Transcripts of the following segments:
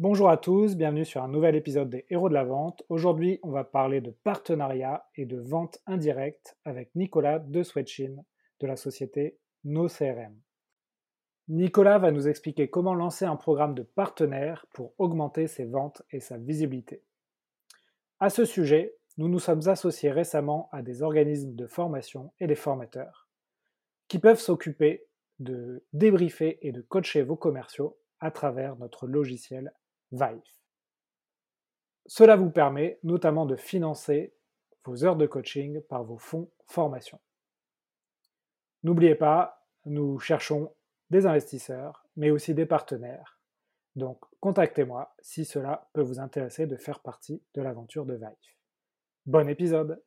Bonjour à tous, bienvenue sur un nouvel épisode des Héros de la Vente. Aujourd'hui, on va parler de partenariat et de vente indirecte avec Nicolas de Swetchin de la société NoCRM. Nicolas va nous expliquer comment lancer un programme de partenaire pour augmenter ses ventes et sa visibilité. À ce sujet, nous nous sommes associés récemment à des organismes de formation et des formateurs qui peuvent s'occuper de débriefer et de coacher vos commerciaux à travers notre logiciel Vive. Cela vous permet notamment de financer vos heures de coaching par vos fonds formation. N'oubliez pas, nous cherchons des investisseurs, mais aussi des partenaires. Donc contactez-moi si cela peut vous intéresser de faire partie de l'aventure de Vive. Bon épisode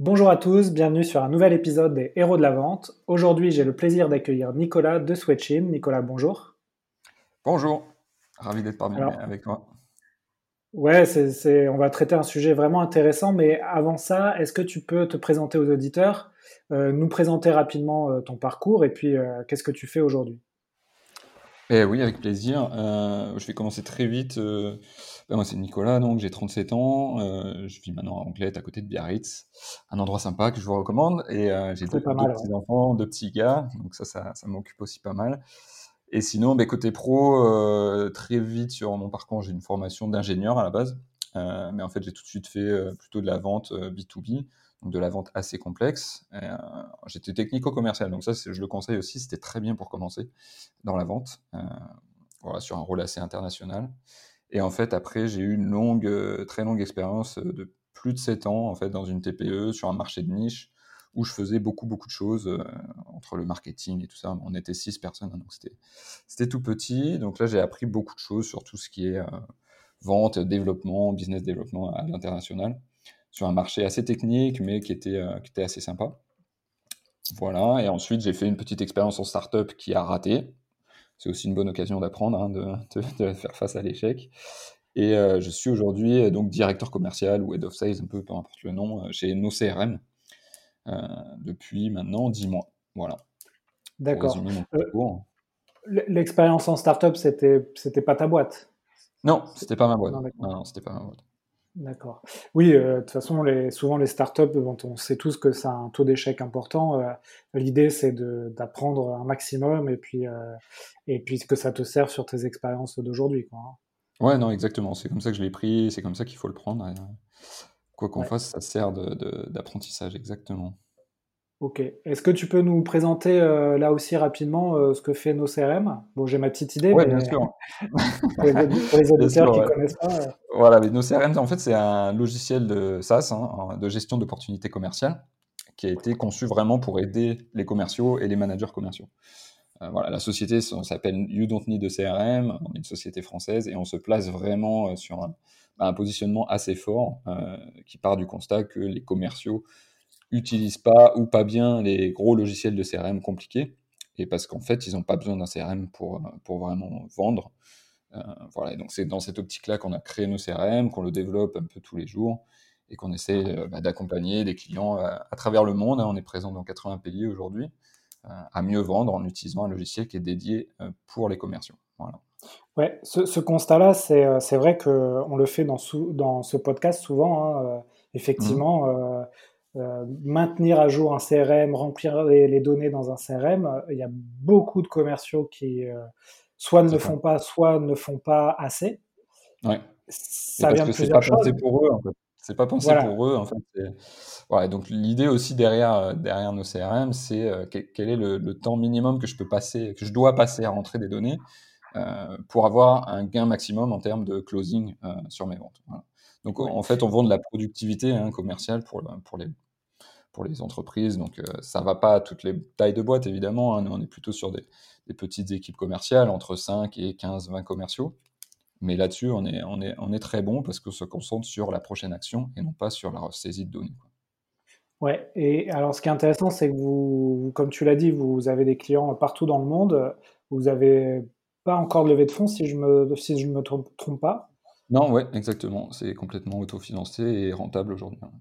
Bonjour à tous, bienvenue sur un nouvel épisode des Héros de la Vente. Aujourd'hui, j'ai le plaisir d'accueillir Nicolas de Swetchin. Nicolas, bonjour. Bonjour, ravi d'être parmi avec toi. Ouais, c'est, on va traiter un sujet vraiment intéressant, mais avant ça, est-ce que tu peux te présenter aux auditeurs, euh, nous présenter rapidement euh, ton parcours et puis euh, qu'est-ce que tu fais aujourd'hui? Eh oui, avec plaisir. je vais commencer très vite. Ben, moi, c'est Nicolas, donc j'ai 37 ans. Euh, je vis maintenant à Anglette, à côté de Biarritz. Un endroit sympa que je vous recommande. Et euh, j'ai deux, petits-enfants, deux petits gars. Donc ça, ça, ça m'occupe aussi pas mal. Et sinon, ben, côté pro, euh, très vite sur mon parcours, j'ai une formation d'ingénieur à la base. mais en fait, j'ai tout de suite fait plutôt de la vente B2B, donc de la vente assez complexe. J'étais technico-commercial, donc ça, je le conseille aussi. C'était très bien pour commencer dans la vente. voilà, sur un rôle assez international. Et en fait, après, j'ai eu une longue, euh, très longue expérience euh, de plus de 7 ans en fait, dans une TPE sur un marché de niche où je faisais beaucoup, beaucoup de choses euh, entre le marketing et tout ça. On était 6 personnes, hein, donc c'était tout petit. Donc là, j'ai appris beaucoup de choses sur tout ce qui est vente, développement, business développement à l'international, sur un marché assez technique, mais qui était, qui était assez sympa. Voilà, et ensuite j'ai fait une petite expérience en startup qui a raté, c'est aussi une bonne occasion d'apprendre, hein, de, faire face à l'échec. Et euh, je suis aujourd'hui euh, donc directeur commercial ou head of sales, un peu peu importe le nom, euh, chez NoCRM depuis maintenant 10 mois. Voilà. D'accord. L'expérience en startup, c'était c'était pas ta boîte? Non, c'était pas ma boîte. Non, non c'était pas ma boîte. D'accord. Oui, euh, de toute façon, les, souvent les startups, dont on sait tous que ça a un taux d'échec important, euh, l'idée c'est d'apprendre un maximum et puis, euh, et puis que ça te serve sur tes expériences d'aujourd'hui. Hein. Ouais, non, exactement. C'est comme ça que je l'ai pris, c'est comme ça qu'il faut le prendre. quoi qu'on fasse, ça sert d'apprentissage, exactement. Ok. Est-ce que tu peux nous présenter euh, là aussi rapidement euh, ce que fait nos CRM Bon, j'ai ma petite idée, Oui, bien sûr. pour, les, auditeurs qui ne connaissent pas. Euh. Voilà, mais nos CRM, en fait, c'est un logiciel de SaaS, hein, de gestion d'opportunités commerciales, qui a été conçu vraiment pour aider les commerciaux et les managers commerciaux. voilà, la société s'appelle You Don't Need a CRM, on est une société française et on se place vraiment sur un, un positionnement assez fort qui part du constat que les commerciaux utilisent pas ou pas bien les gros logiciels de CRM compliqués, et parce qu'en fait, ils n'ont pas besoin d'un CRM pour, pour vraiment vendre. Euh, voilà, et donc c'est dans cette optique-là qu'on a créé nos CRM, qu'on le développe un peu tous les jours, et qu'on essaie euh, bah, d'accompagner des clients à, travers le monde. Hein. on est présent dans 80 pays aujourd'hui, euh, à mieux vendre en utilisant un logiciel qui est dédié pour les commerciaux. Voilà. Ouais, ce, constat-là, c'est vrai qu'on le fait dans, sous, dans ce podcast souvent. Hein, effectivement, mmh. Euh, maintenir à jour un CRM, remplir les, données dans un CRM, euh, il y a beaucoup de commerciaux qui euh, soit ne le font pas, soit ne font pas assez. Ouais. Ça vient de c'est pas pensé pour eux en fait. C'est pas pensé pour eux en fait. donc l'idée aussi derrière derrière nos CRM, c'est quel est le, temps minimum que je peux passer, que je dois passer à rentrer des données pour avoir un gain maximum en termes de closing sur mes ventes. Donc en fait, on vend de la productivité hein, commerciale pour, pour les pour les entreprises. Donc, euh, ça ne va pas à toutes les tailles de boîtes, évidemment. Hein. Nous, on est plutôt sur des, petites équipes commerciales, entre 5 et 15, 20 commerciaux. Mais là-dessus, on est, on, est, on est très bon parce qu'on se concentre sur la prochaine action et non pas sur la saisie de données. Ouais, et alors ce qui est intéressant, c'est que vous, comme tu l'as dit, vous avez des clients partout dans le monde. Vous n'avez pas encore de levée de fonds, si je me, si je me trompe, pas. Non, ouais, exactement. C'est complètement autofinancé et rentable aujourd'hui. Hein.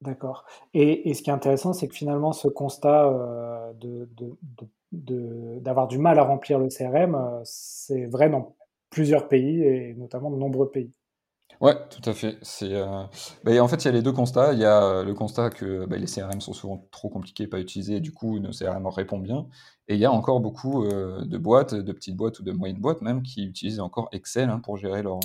D'accord. Et, et ce qui est intéressant, c'est que finalement, ce constat euh, de, de- de- de- d'avoir du mal à remplir le CRM, euh, c'est vrai dans plusieurs pays et notamment de nombreux pays. Ouais, tout à fait. C'est, euh, bah, en fait, il y a les deux constats. Il y a le constat que bah, les CRM sont souvent trop compliqués, pas utilisés, et du coup, nos CRM en répondent bien. Et il y a encore beaucoup euh, de boîtes, de petites boîtes ou de moyennes boîtes même, qui utilisent encore Excel hein, pour gérer leur,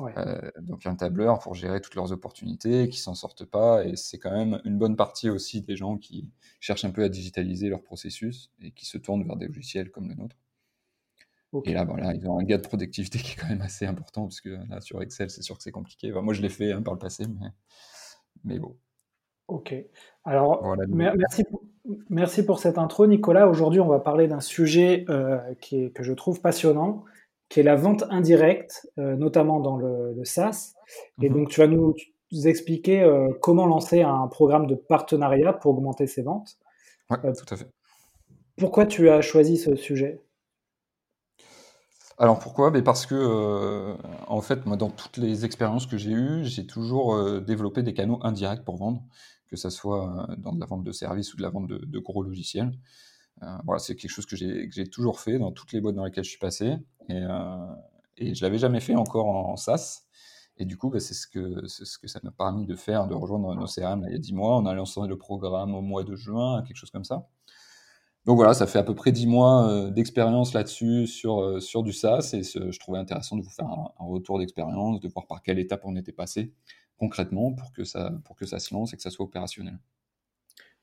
Ouais. euh, donc un tableur pour gérer toutes leurs opportunités, qui s'en sortent pas. Et c'est quand même une bonne partie aussi des gens qui cherchent un peu à digitaliser leur processus et qui se tournent vers des logiciels comme le nôtre. Et là, voilà, ils ont un gain de productivité qui est quand même assez important, parce que là, sur Excel, c'est sûr que c'est compliqué. Enfin, moi, je l'ai fait hein, par le passé, mais, mais bon, Ok. Alors, voilà. merci, pour- merci pour cette intro, Nicolas. Aujourd'hui, on va parler d'un sujet euh, qui est, que je trouve passionnant, qui est la vente indirecte, euh, notamment dans le, le SaaS. Et Mhm. donc, tu vas nous, nous expliquer euh, comment lancer un programme de partenariat pour augmenter ses ventes. Ouais, Euh, tout à fait. pourquoi tu as choisi ce sujet? Alors pourquoi? Ben parce que, en fait, moi, dans toutes les expériences que j'ai eues, j'ai toujours développé des canaux indirects pour vendre, que ça soit dans de la vente de services ou de la vente de, de gros logiciels. Euh, voilà, c'est quelque chose que j'ai toujours fait dans toutes les boîtes dans lesquelles je suis passé, et, euh, et je l'avais jamais fait encore en, SaaS. Et du coup, ben, c'est ce que c'est ce que ça m'a permis de faire, de rejoindre nos CRM il y a 10 mois. On a lancé le programme au mois de juin, quelque chose comme ça. Donc voilà, ça fait à peu près 10 mois euh, d'expérience là-dessus sur, sur du SaaS et je trouvais intéressant de vous faire un, un retour d'expérience, de voir par quelle étape on était passé concrètement pour que ça, pour que ça se lance et que ça soit opérationnel.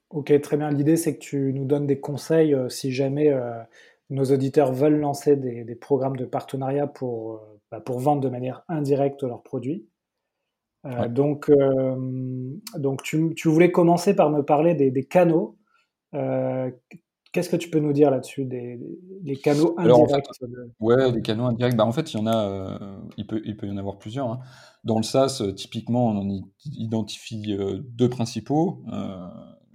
Ok, très bien. L'idée, c'est que tu nous donnes des conseils euh, si jamais euh, nos auditeurs veulent lancer des, des programmes de partenariat pour, euh, bah, pour vendre de manière indirecte leurs produits. Ouais. donc, donc tu, tu voulais commencer par me parler des, des canaux. Qu'est-ce que tu peux nous dire là-dessus, des, des- les canaux Alors en fait, indirects de- ouais, des canaux indirects, bah en fait, il y en a, il peut, il peut y en avoir plusieurs. hein. Dans le SaaS, typiquement, on en identifie deux principaux.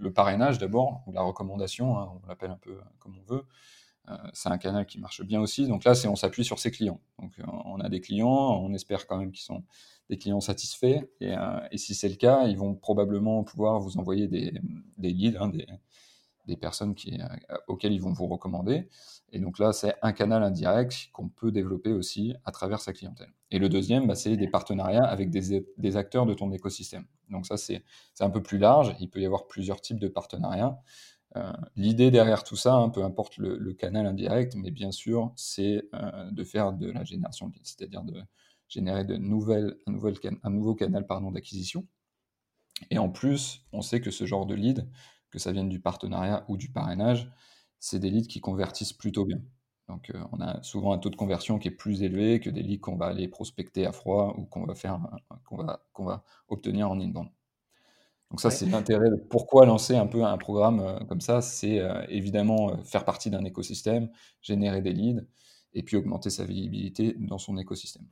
Euh, le parrainage d'abord, ou la recommandation, hein, on l'appelle un peu comme on veut. Euh, c'est un canal qui marche bien aussi. Donc là, on s'appuie sur ses clients. Donc euh, on a des clients, on espère quand même qu'ils sont des clients satisfaits. Et, euh, et si c'est le cas, ils vont probablement pouvoir vous envoyer des, des leads, hein, des, des personnes qui, euh, auxquelles ils vont vous recommander. Et donc là, c'est un canal indirect qu'on peut développer aussi à travers sa clientèle. Et le deuxième, bah, c'est des partenariats avec des, des acteurs de ton écosystème. Donc ça, c'est un peu plus large. Il peut y avoir plusieurs types de partenariats. Euh, L'idée derrière tout ça, hein, peu importe le, le canal indirect, mais bien sûr, c'est euh, de faire de la génération de leads, c'est-à-dire de générer de nouvelles, un, nouvel can- un nouveau canal d'acquisition. Et en plus, on sait que ce genre de lead, que ça vienne du partenariat ou du parrainage, c'est des leads qui convertissent plutôt bien. Donc euh, on a souvent un taux de conversion qui est plus élevé que des leads qu'on va aller prospecter à froid ou qu'on va faire, qu'on va, qu'on va obtenir en inbound. Donc ça, Ouais. c'est l'intérêt de pourquoi lancer un peu un programme euh, comme ça, c'est euh, évidemment faire partie d'un écosystème, générer des leads et puis augmenter sa visibilité dans son écosystème.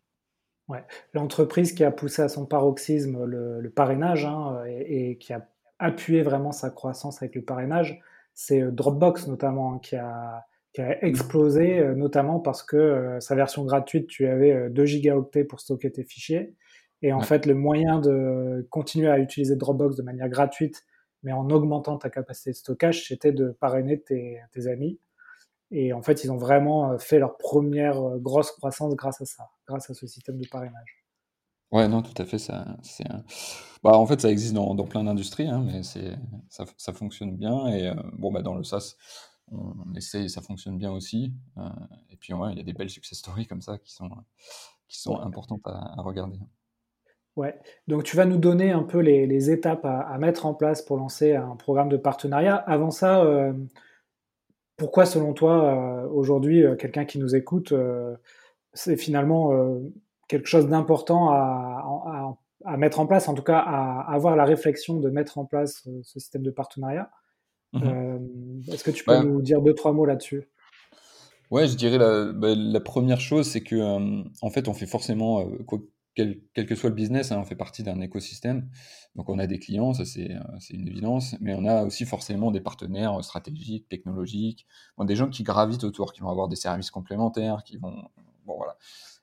Ouais. L'entreprise qui a poussé à son paroxysme le, le parrainage hein, et, et qui a appuyé vraiment sa croissance avec le parrainage, c'est euh, Dropbox notamment hein, qui a, qui a explosé, euh, notamment parce que euh, sa version gratuite, tu avais euh, 2 gigaoctets pour stocker tes fichiers. Et en Ouais. fait, le moyen de continuer à utiliser Dropbox de manière gratuite, mais en augmentant ta capacité de stockage, c'était de parrainer tes, tes amis. Et en fait, ils ont vraiment fait leur première grosse croissance grâce à ça, grâce à ce système de parrainage. Ouais, non, tout à fait. Ça, c'est un- bah, en fait, ça existe dans, dans plein d'industries, hein, mais c'est, ça, ça fonctionne bien. Et euh, bon, bah, dans le SaaS, on, on essaye, ça fonctionne bien aussi. Euh, et puis, ouais, il y a des belles success stories comme ça qui sont, qui sont Ouais. importantes à, à regarder. Ouais. Donc, tu vas nous donner un peu les, les étapes à, à mettre en place pour lancer un programme de partenariat. Avant ça, euh, pourquoi, selon toi, euh, aujourd'hui, euh, quelqu'un qui nous écoute, euh, c'est finalement euh, quelque chose d'important à, à- à mettre en place, en tout cas à, à avoir la réflexion de mettre en place euh, ce système de partenariat. Mhm. Euh, Est-ce que tu peux Ouais, nous dire deux, trois mots là-dessus? ouais, je dirais la, bah, la première chose, c'est que euh, en fait, on fait forcément, quoi, quel, quel que soit le business, hein, on fait partie d'un écosystème. Donc, on a des clients, ça c'est une évidence, mais on a aussi forcément des partenaires stratégiques, technologiques, bon, des gens qui gravitent autour, qui vont avoir des services complémentaires, qui vont, bon voilà.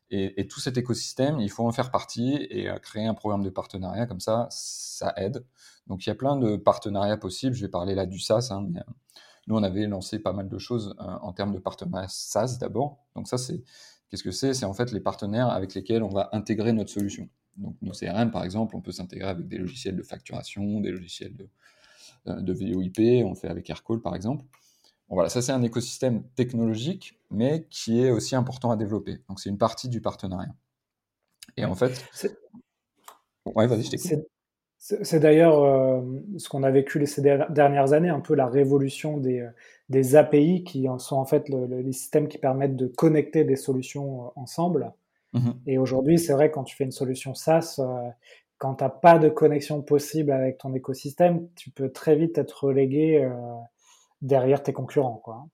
Et, tout cet écosystème, il faut en faire partie et euh, créer un programme de partenariat comme ça, ça aide. Donc il y a plein de partenariats possibles. Je vais parler là du SaaS. Hein, mais, nous, on avait lancé pas mal de choses en termes de partenariat SaaS d'abord. Donc ça, c'est qu'est-ce que c'est? C'est en fait les partenaires avec lesquels on va intégrer notre solution. Donc nos CRM, par exemple, on peut s'intégrer avec des logiciels de facturation, des logiciels de, de VOIP, on fait avec Aircall, par exemple. Bon, voilà, ça c'est un écosystème technologique, mais qui est aussi important à développer. Donc c'est une partie du partenariat. Et en fait, ouais, vas-y, je t'écoute. C'est d'ailleurs euh, ce qu'on a vécu ces dernières années, un peu la révolution des, euh, des API qui sont en fait les systèmes qui permettent de connecter des solutions euh, ensemble. Mmh Et aujourd'hui, c'est vrai, quand tu fais une solution SaaS, quand tu n'as pas de connexion possible avec ton écosystème, tu peux très vite être relégué derrière tes concurrents. Quoi.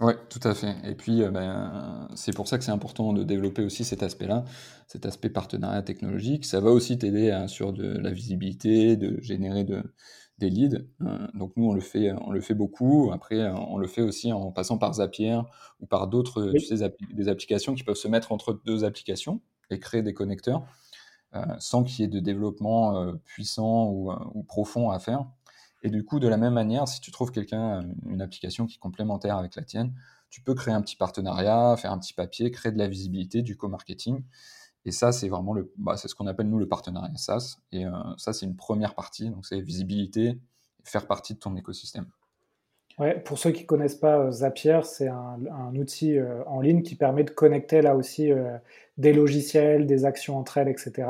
Oui, tout à fait. Et puis, euh, ben, c'est pour ça que c'est important de développer aussi cet aspect-là, cet aspect partenariat technologique. Ça va aussi t'aider hein, sur de la visibilité, de générer de, des leads. Euh, donc nous, on le fait, on le fait beaucoup. Après, on le fait aussi en passant par Zapier ou par d'autres, des applications qui peuvent se mettre entre deux applications et créer des connecteurs euh, sans qu'il y ait de développement puissant ou, ou profond à faire. Et du coup, de la même manière, si tu trouves quelqu'un, une application qui est complémentaire avec la tienne, tu peux créer un petit partenariat, faire un petit papier, créer de la visibilité, du co-marketing. Et ça, c'est vraiment le, bah, c'est ce qu'on appelle nous le partenariat SaaS. Et euh, ça, c'est une première partie. Donc, c'est visibilité, faire partie de ton écosystème. Ouais, pour ceux qui ne connaissent pas euh, Zapier, c'est un, outil euh, en ligne qui permet de connecter là aussi des logiciels, des actions entre elles, etc.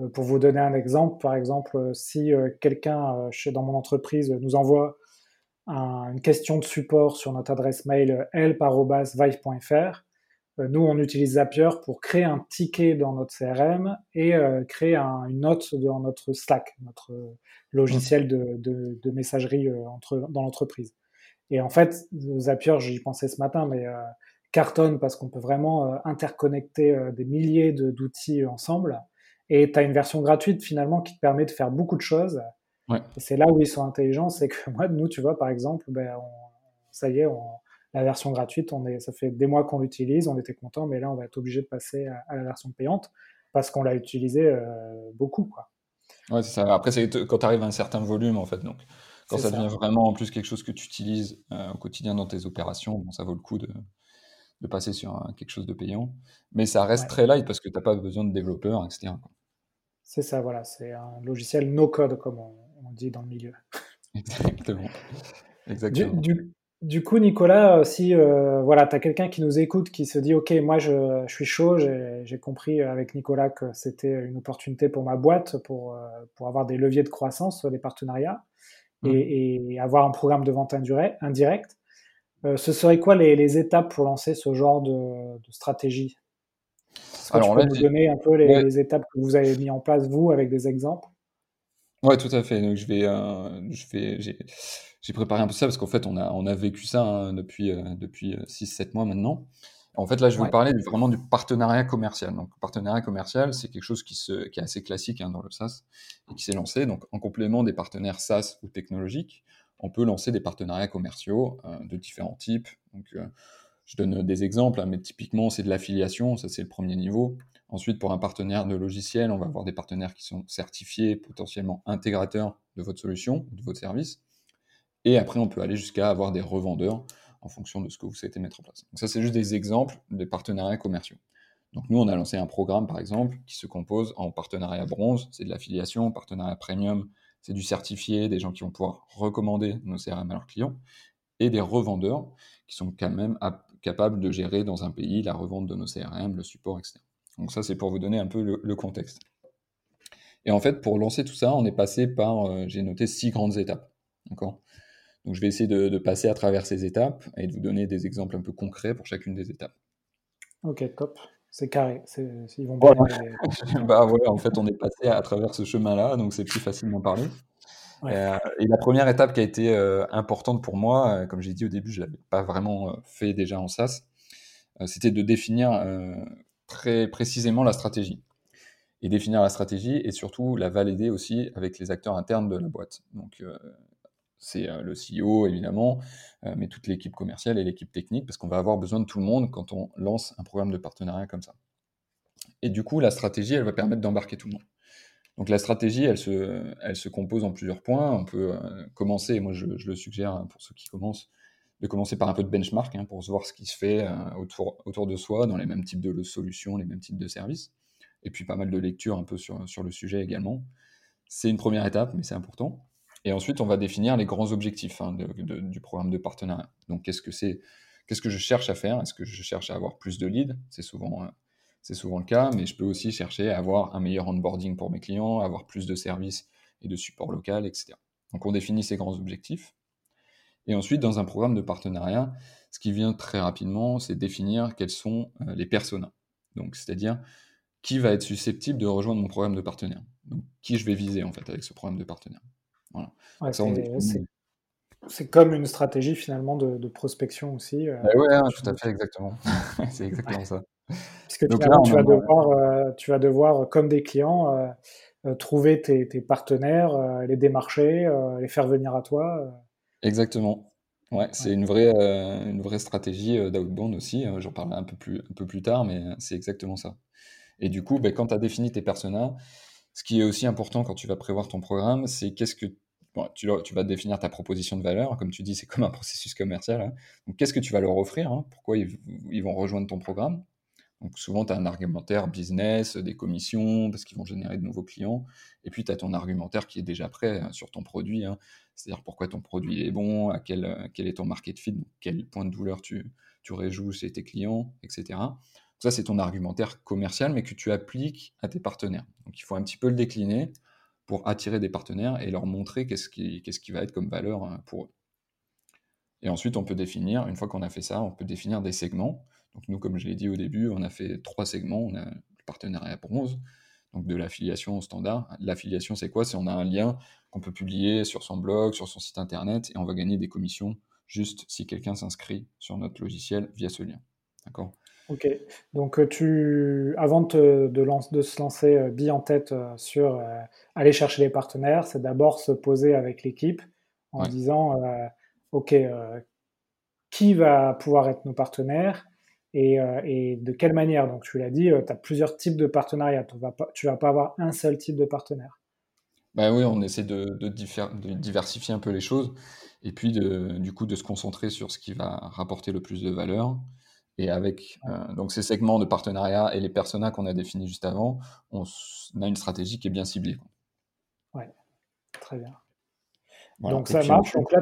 Euh, pour vous donner un exemple, par exemple, euh, si euh, quelqu'un chez dans mon entreprise nous envoie une question de support sur notre adresse mail help.vive.fr, nous, on utilise Zapier pour créer un ticket dans notre CRM et créer une note dans notre Slack, notre logiciel de, messagerie entre, dans l'entreprise. Et en fait, Zapier, j'y pensais ce matin, mais cartonne parce qu'on peut vraiment interconnecter des milliers d'outils ensemble. Et tu as une version gratuite finalement qui te permet de faire beaucoup de choses. C'est là où ils sont intelligents, c'est que moi, nous, tu vois, par exemple, ben, ça y est, la version gratuite, on est, ça fait des mois qu'on l'utilise, on était content, mais là, on va être obligé de passer à, la version payante parce qu'on l'a utilisé euh, beaucoup. Quoi. Ouais, c'est ça. Après, c'est quand tu arrives à un certain volume, en fait. Donc, quand ça, devient vraiment en plus quelque chose que tu utilises euh, au quotidien dans tes opérations, bon, ça vaut le coup de, de passer sur quelque chose de payant. Mais ça reste très light parce que tu n'as pas besoin de développeurs, etc. C'est ça, voilà. C'est un logiciel no-code, comme on, dit dans le milieu. Exactement. Exactement. Du, coup, Nicolas, euh, si euh, voilà, tu as quelqu'un qui nous écoute, qui se dit, OK, moi, je, suis chaud, j'ai compris avec Nicolas que c'était une opportunité pour ma boîte, pour, euh, pour avoir des leviers de croissance, des partenariats, mmh. et, avoir un programme de vente indirect. ce serait quoi les, étapes pour lancer ce genre de, de stratégie? Alors, tu peux nous donner un peu les, étapes que vous avez mis en place, vous, avec des exemples? Ouais, tout à fait. Donc, je vais, euh, je vais, j'ai préparé un peu ça parce qu'en fait, on a, on a vécu ça hein, depuis, euh, depuis 6-7 euh, mois maintenant. En fait, là, je vais vous parler vraiment du partenariat commercial. Donc, partenariat commercial, c'est quelque chose qui, se, qui est assez classique hein, dans le SaaS et qui s'est lancé. Donc, en complément des partenaires SaaS ou technologiques, on peut lancer des partenariats commerciaux de différents types. Donc, je donne des exemples, hein, mais typiquement, c'est de l'affiliation, ça c'est le premier niveau. Ensuite, pour un partenaire de logiciel, on va avoir des partenaires qui sont certifiés, potentiellement intégrateurs de votre solution, de votre service. Et après, on peut aller jusqu'à avoir des revendeurs en fonction de ce que vous souhaitez mettre en place. Donc ça, c'est juste des exemples des partenariats commerciaux. Donc nous, on a lancé un programme, par exemple, qui se compose en partenariat bronze, c'est de l'affiliation, partenariat premium, c'est du certifié, des gens qui vont pouvoir recommander nos CRM à leurs clients, et des revendeurs qui sont quand même capable de gérer dans un pays la revente de nos CRM, le support, etc. Donc ça, c'est pour vous donner un peu le, contexte. Et en fait, pour lancer tout ça, on est passé par, euh, j'ai noté six grandes étapes. D'accord? Donc je vais essayer de, passer à travers ces étapes et de vous donner des exemples un peu concrets pour chacune des étapes. Ok, top. C'est carré. Ils vont bien bah voilà, en fait, on est passé à travers ce chemin-là, donc c'est plus facile d'en parler. Euh, et la première étape qui a été euh, importante pour moi, euh, comme j'ai dit au début, je ne l'avais pas vraiment fait déjà en SaaS, c'était de définir très précisément la stratégie. Et définir la stratégie et surtout la valider aussi avec les acteurs internes de la boîte. Donc, c'est le CEO évidemment, mais toute l'équipe commerciale et l'équipe technique, parce qu'on va avoir besoin de tout le monde quand on lance un programme de partenariat comme ça. Et du coup, la stratégie, elle va permettre d'embarquer tout le monde. Donc la stratégie, elle se, compose en plusieurs points. On peut euh, commencer, moi je, le suggère hein, pour ceux qui commencent, de commencer par un peu de benchmark hein, pour voir ce qui se fait euh, autour, de soi dans les mêmes types de solutions, les mêmes types de services. Et puis pas mal de lectures un peu sur, le sujet également. C'est une première étape, mais c'est important. Et ensuite, on va définir les grands objectifs hein, du programme de partenariat. Donc qu'est-ce que c'est Qu'est-ce que je cherche à faire? Est-ce que je cherche à avoir plus de leads? C'est souvent c'est souvent le cas, mais je peux aussi chercher à avoir un meilleur onboarding pour mes clients, avoir plus de services et de support local, etc. Donc on définit ces grands objectifs. Et ensuite, dans un programme de partenariat, ce qui vient très rapidement, c'est définir quels sont euh, les personas. Donc, c'est-à-dire qui va être susceptible de rejoindre mon programme de partenaire. Donc, qui je vais viser en fait avec ce programme de partenaire. Voilà. c'est comme une stratégie finalement de, prospection aussi. Euh, bah oui, hein, tout à fait, exactement. c'est exactement ça. Parce que tu, vas devoir, euh, tu vas devoir, comme des clients, euh, euh, trouver tes, partenaires, les démarcher, les faire venir à toi. Exactement. Ouais, c'est une vraie, une vraie stratégie d'outbound aussi. J'en parlerai un peu plus, un peu plus tard, mais c'est exactement ça. Et du coup, ben, quand tu as défini tes personas, ce qui est aussi important quand tu vas prévoir ton programme, c'est qu'est-ce que tu, tu, vas définir ta proposition de valeur. Comme tu dis, c'est comme un processus commercial. Hein. Donc, qu'est-ce que tu vas leur offrir hein? Pourquoi ils, ils, vont rejoindre ton programme? Donc souvent, tu as un argumentaire business, des commissions, parce qu'ils vont générer de nouveaux clients. Et puis, tu as ton argumentaire qui est déjà prêt hein, sur ton produit. Hein. C'est-à-dire pourquoi ton produit est bon, à quel, quel est ton market fit, quel point de douleur tu, tu réjouis chez tes clients, etc. ça, c'est ton argumentaire commercial, mais que tu appliques à tes partenaires. Donc il faut un petit peu le décliner pour attirer des partenaires et leur montrer qu'est-ce qui, qu'est-ce qui va être comme valeur hein, pour eux. Et ensuite, on peut définir, une fois qu'on a fait ça, on peut définir des segments. Donc nous, comme je l'ai dit au début, on a fait trois segments. On a le partenariat bronze, donc de l'affiliation au standard. L'affiliation, c'est quoi? C'est on a un lien qu'on peut publier sur son blog, sur son site internet, et on va gagner des commissions juste si quelqu'un s'inscrit sur notre logiciel via ce lien. D'accord? Ok. Donc euh, tu, avant de, de, se lancer euh, en tête euh, sur aller chercher les partenaires, c'est d'abord se poser avec l'équipe en disant, ok, qui va pouvoir être nos partenaires? Euh, et, de quelle manière? Donc, tu l'as dit, euh, tu as plusieurs types de partenariats. Tu ne vas, vas, pas avoir un seul type de partenaire. Ben oui, on essaie de, de, diversifier un peu les choses et puis de, du coup de se concentrer sur ce qui va rapporter le plus de valeur. Et avec euh, donc ces segments de partenariat et les personas qu'on a définis juste avant, on, a une stratégie qui est bien ciblée. Ouais, très bien. Donc ça marche. Donc là,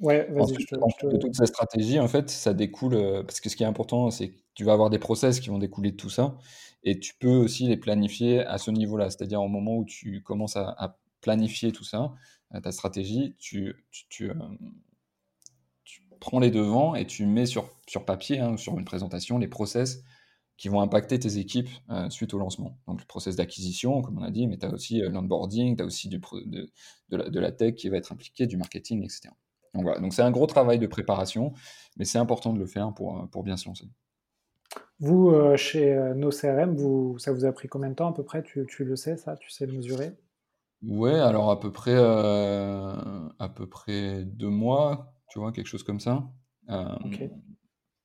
Ouais, vas-y, je te, De toute cette stratégie, en fait, ça découle, euh, parce que ce qui est important, c'est que tu vas avoir des process qui vont découler de tout ça, et tu peux aussi les planifier à ce niveau-là, c'est-à-dire au moment où tu commences à, planifier tout ça, euh, ta stratégie, tu, tu, euh, tu, prends les devants et tu mets sur, sur papier, hein, sur une présentation, les process qui vont impacter tes équipes suite au lancement. Donc le process d'acquisition, comme on a dit, mais tu as aussi l'onboarding, tu as aussi du, de, de, la, de la tech qui va être impliquée, du marketing, etc. Donc voilà, donc c'est un gros travail de préparation, mais c'est important de le faire pour, euh, pour bien se lancer. Vous, euh, chez euh, nos CRM, vous, ça vous a pris combien de temps à peu près? Tu, tu le sais, ça? Tu sais le mesurer? Ouais, alors à peu près, à peu près deux mois, tu vois, quelque chose comme ça.